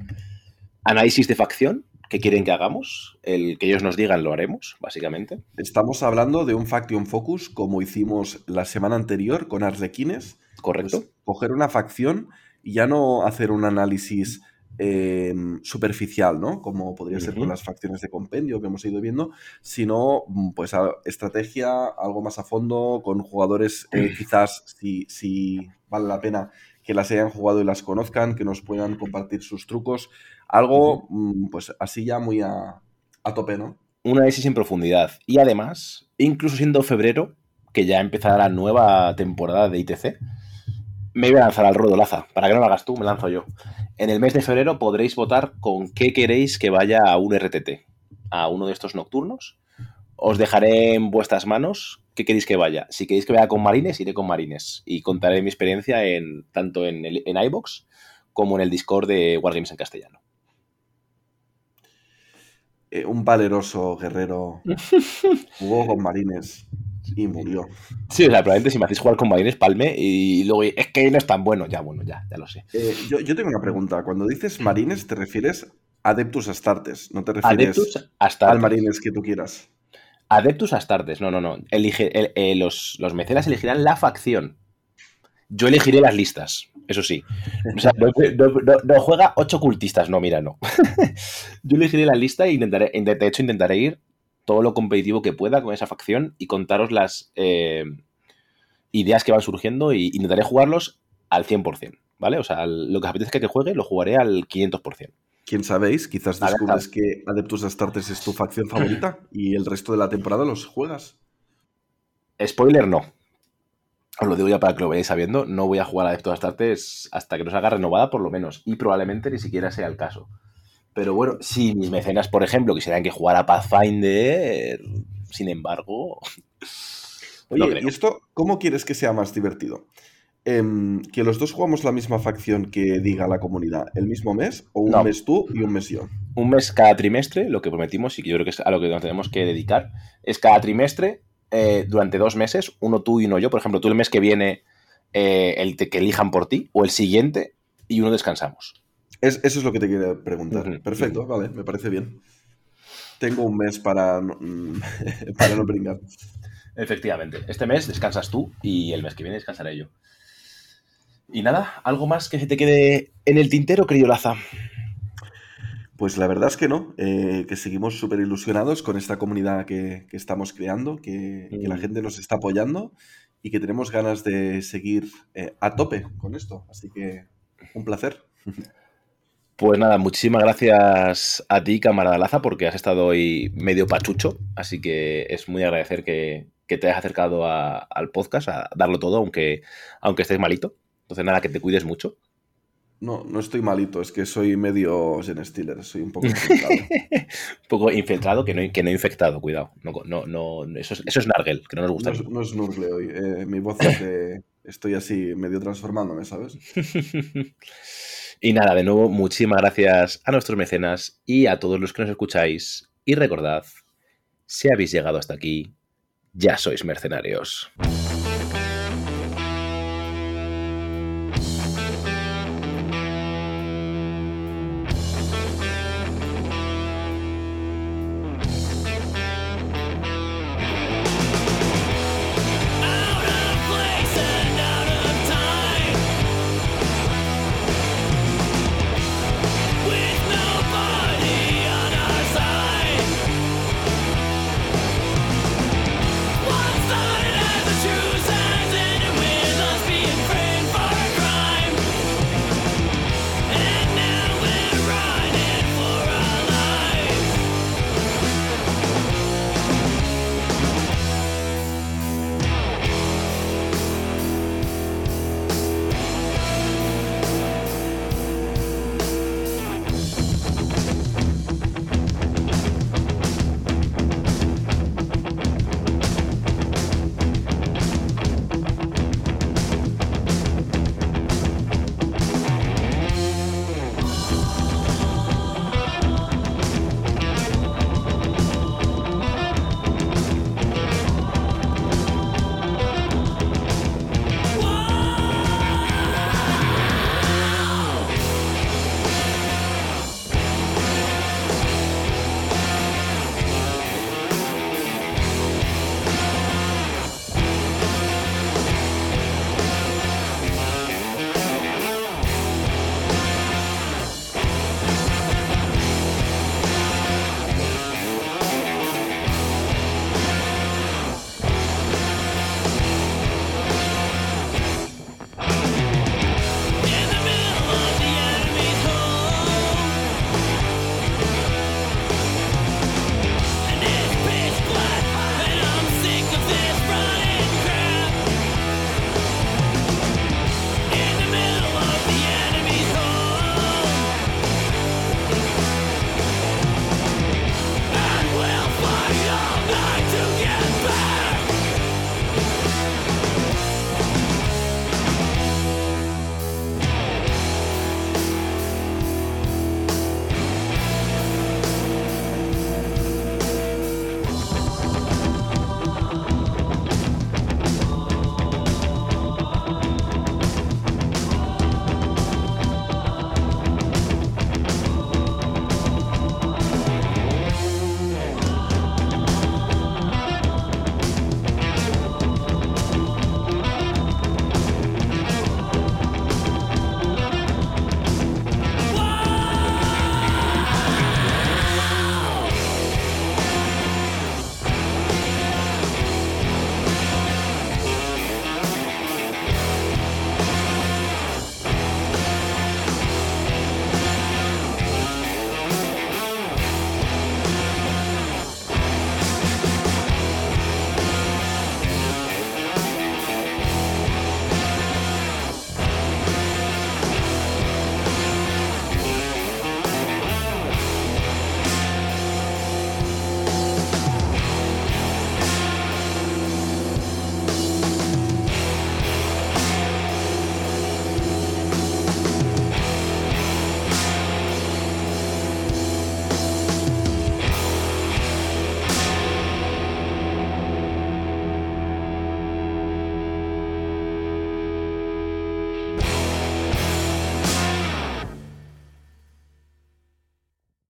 análisis de facción que quieren que hagamos. El que ellos nos digan lo haremos, básicamente. Estamos hablando de un Faction Focus como hicimos la semana anterior con Arlequines Correcto. Pues coger una facción y ya no hacer un análisis em, superficial, ¿no? Como podría ser con las facciones de compendio que hemos ido viendo, sino mm, pues estrategia, algo más a fondo, con jugadores eh, quizás si, si vale la pena que las hayan jugado y las conozcan, que nos puedan compartir sus trucos, algo mm, pues así ya muy a, tope, ¿no? Un análisis en profundidad. Y además, incluso siendo febrero, que ya empezará la nueva temporada de ITC, me voy a lanzar al ruedo, Laza. Para que no lo hagas tú, me lanzo yo. En el mes de febrero podréis votar con qué queréis que vaya a un RTT, a uno de estos nocturnos. Os dejaré en vuestras manos qué queréis que vaya. Si queréis que vaya con marines, iré con marines. Y contaré mi experiencia en, tanto en, el, en iBox como en el Discord de Wargames en castellano. Eh, un valeroso guerrero <laughs> jugó con marines y murió. Sí, o sea, probablemente si me hacéis jugar con marines, palme y luego es que no es tan bueno. Ya, bueno, ya, ya lo sé. Eh, yo, tengo una pregunta. Cuando dices marines, ¿te refieres a Adeptus Astartes? ¿No te refieres al marines que tú quieras? Adeptus Astartes, no, no, no. Elige, eh, los, los mecenas elegirán la facción. Yo elegiré las listas, eso sí. O sea, no, juega ocho cultistas, no, mira, no. <laughs> Yo elegiré la lista e intentaré, de hecho, intentaré ir todo lo competitivo que pueda con esa facción y contaros las eh, ideas que van surgiendo y intentaré jugarlos al 100%, ¿vale? O sea, lo que os apetezca que juegue lo jugaré al 500% quién sabéis, quizás descubres que Adeptus Astartes es tu facción favorita y el resto de la temporada los juegas. Spoiler, no. Os lo digo ya para que lo veáis sabiendo, no voy a jugar a Adeptus Astartes hasta que nos haga renovada por lo menos, y probablemente ni siquiera sea el caso. Pero bueno, si mis mecenas, por ejemplo, quisieran que jugara Pathfinder, sin embargo... <laughs> Oye, ¿y esto cómo quieres que sea más divertido? Em, que los dos jugamos la misma facción que diga la comunidad el mismo mes o un mes tú y un mes yo? Un mes cada trimestre, lo que prometimos y que yo creo que es a lo que nos tenemos que dedicar, es cada trimestre eh, durante dos meses, uno tú y uno yo. Por ejemplo, tú el mes que viene, eh, el que elijan por ti, o el siguiente, y uno descansamos. Eso es lo que te quería preguntar. Perfecto, vale, me parece bien. Tengo un mes para, <laughs> para no brincar. Efectivamente. Este mes descansas tú y el mes que viene descansaré yo. Y nada, ¿algo más que se te quede en el tintero, querido Laza? Pues la verdad es que no, eh, que seguimos súper ilusionados con esta comunidad que, estamos creando, que, la mm. gente nos está apoyando y que tenemos ganas de seguir eh, a tope con esto. Así que un placer. <laughs> Pues nada, muchísimas gracias a ti, camarada Laza, porque has estado hoy medio pachucho, así que es muy agradecer que, te hayas acercado al podcast, a darlo todo, aunque, aunque estés malito. Entonces, nada, que te cuides mucho. No, no estoy malito, es que soy medio Gen Stiller, soy un poco <laughs> infiltrado. un poco infiltrado que no, que no infectado, cuidado. No, no, no, eso, es, eso es Nargel, que no nos gusta. No, es, no hoy, eh, mi voz es que estoy así medio transformándome, ¿sabes? <laughs> y nada, de nuevo, muchísimas gracias a nuestros mecenas y a todos los que nos escucháis. Y recordad, si habéis llegado hasta aquí, ya sois mercenarios.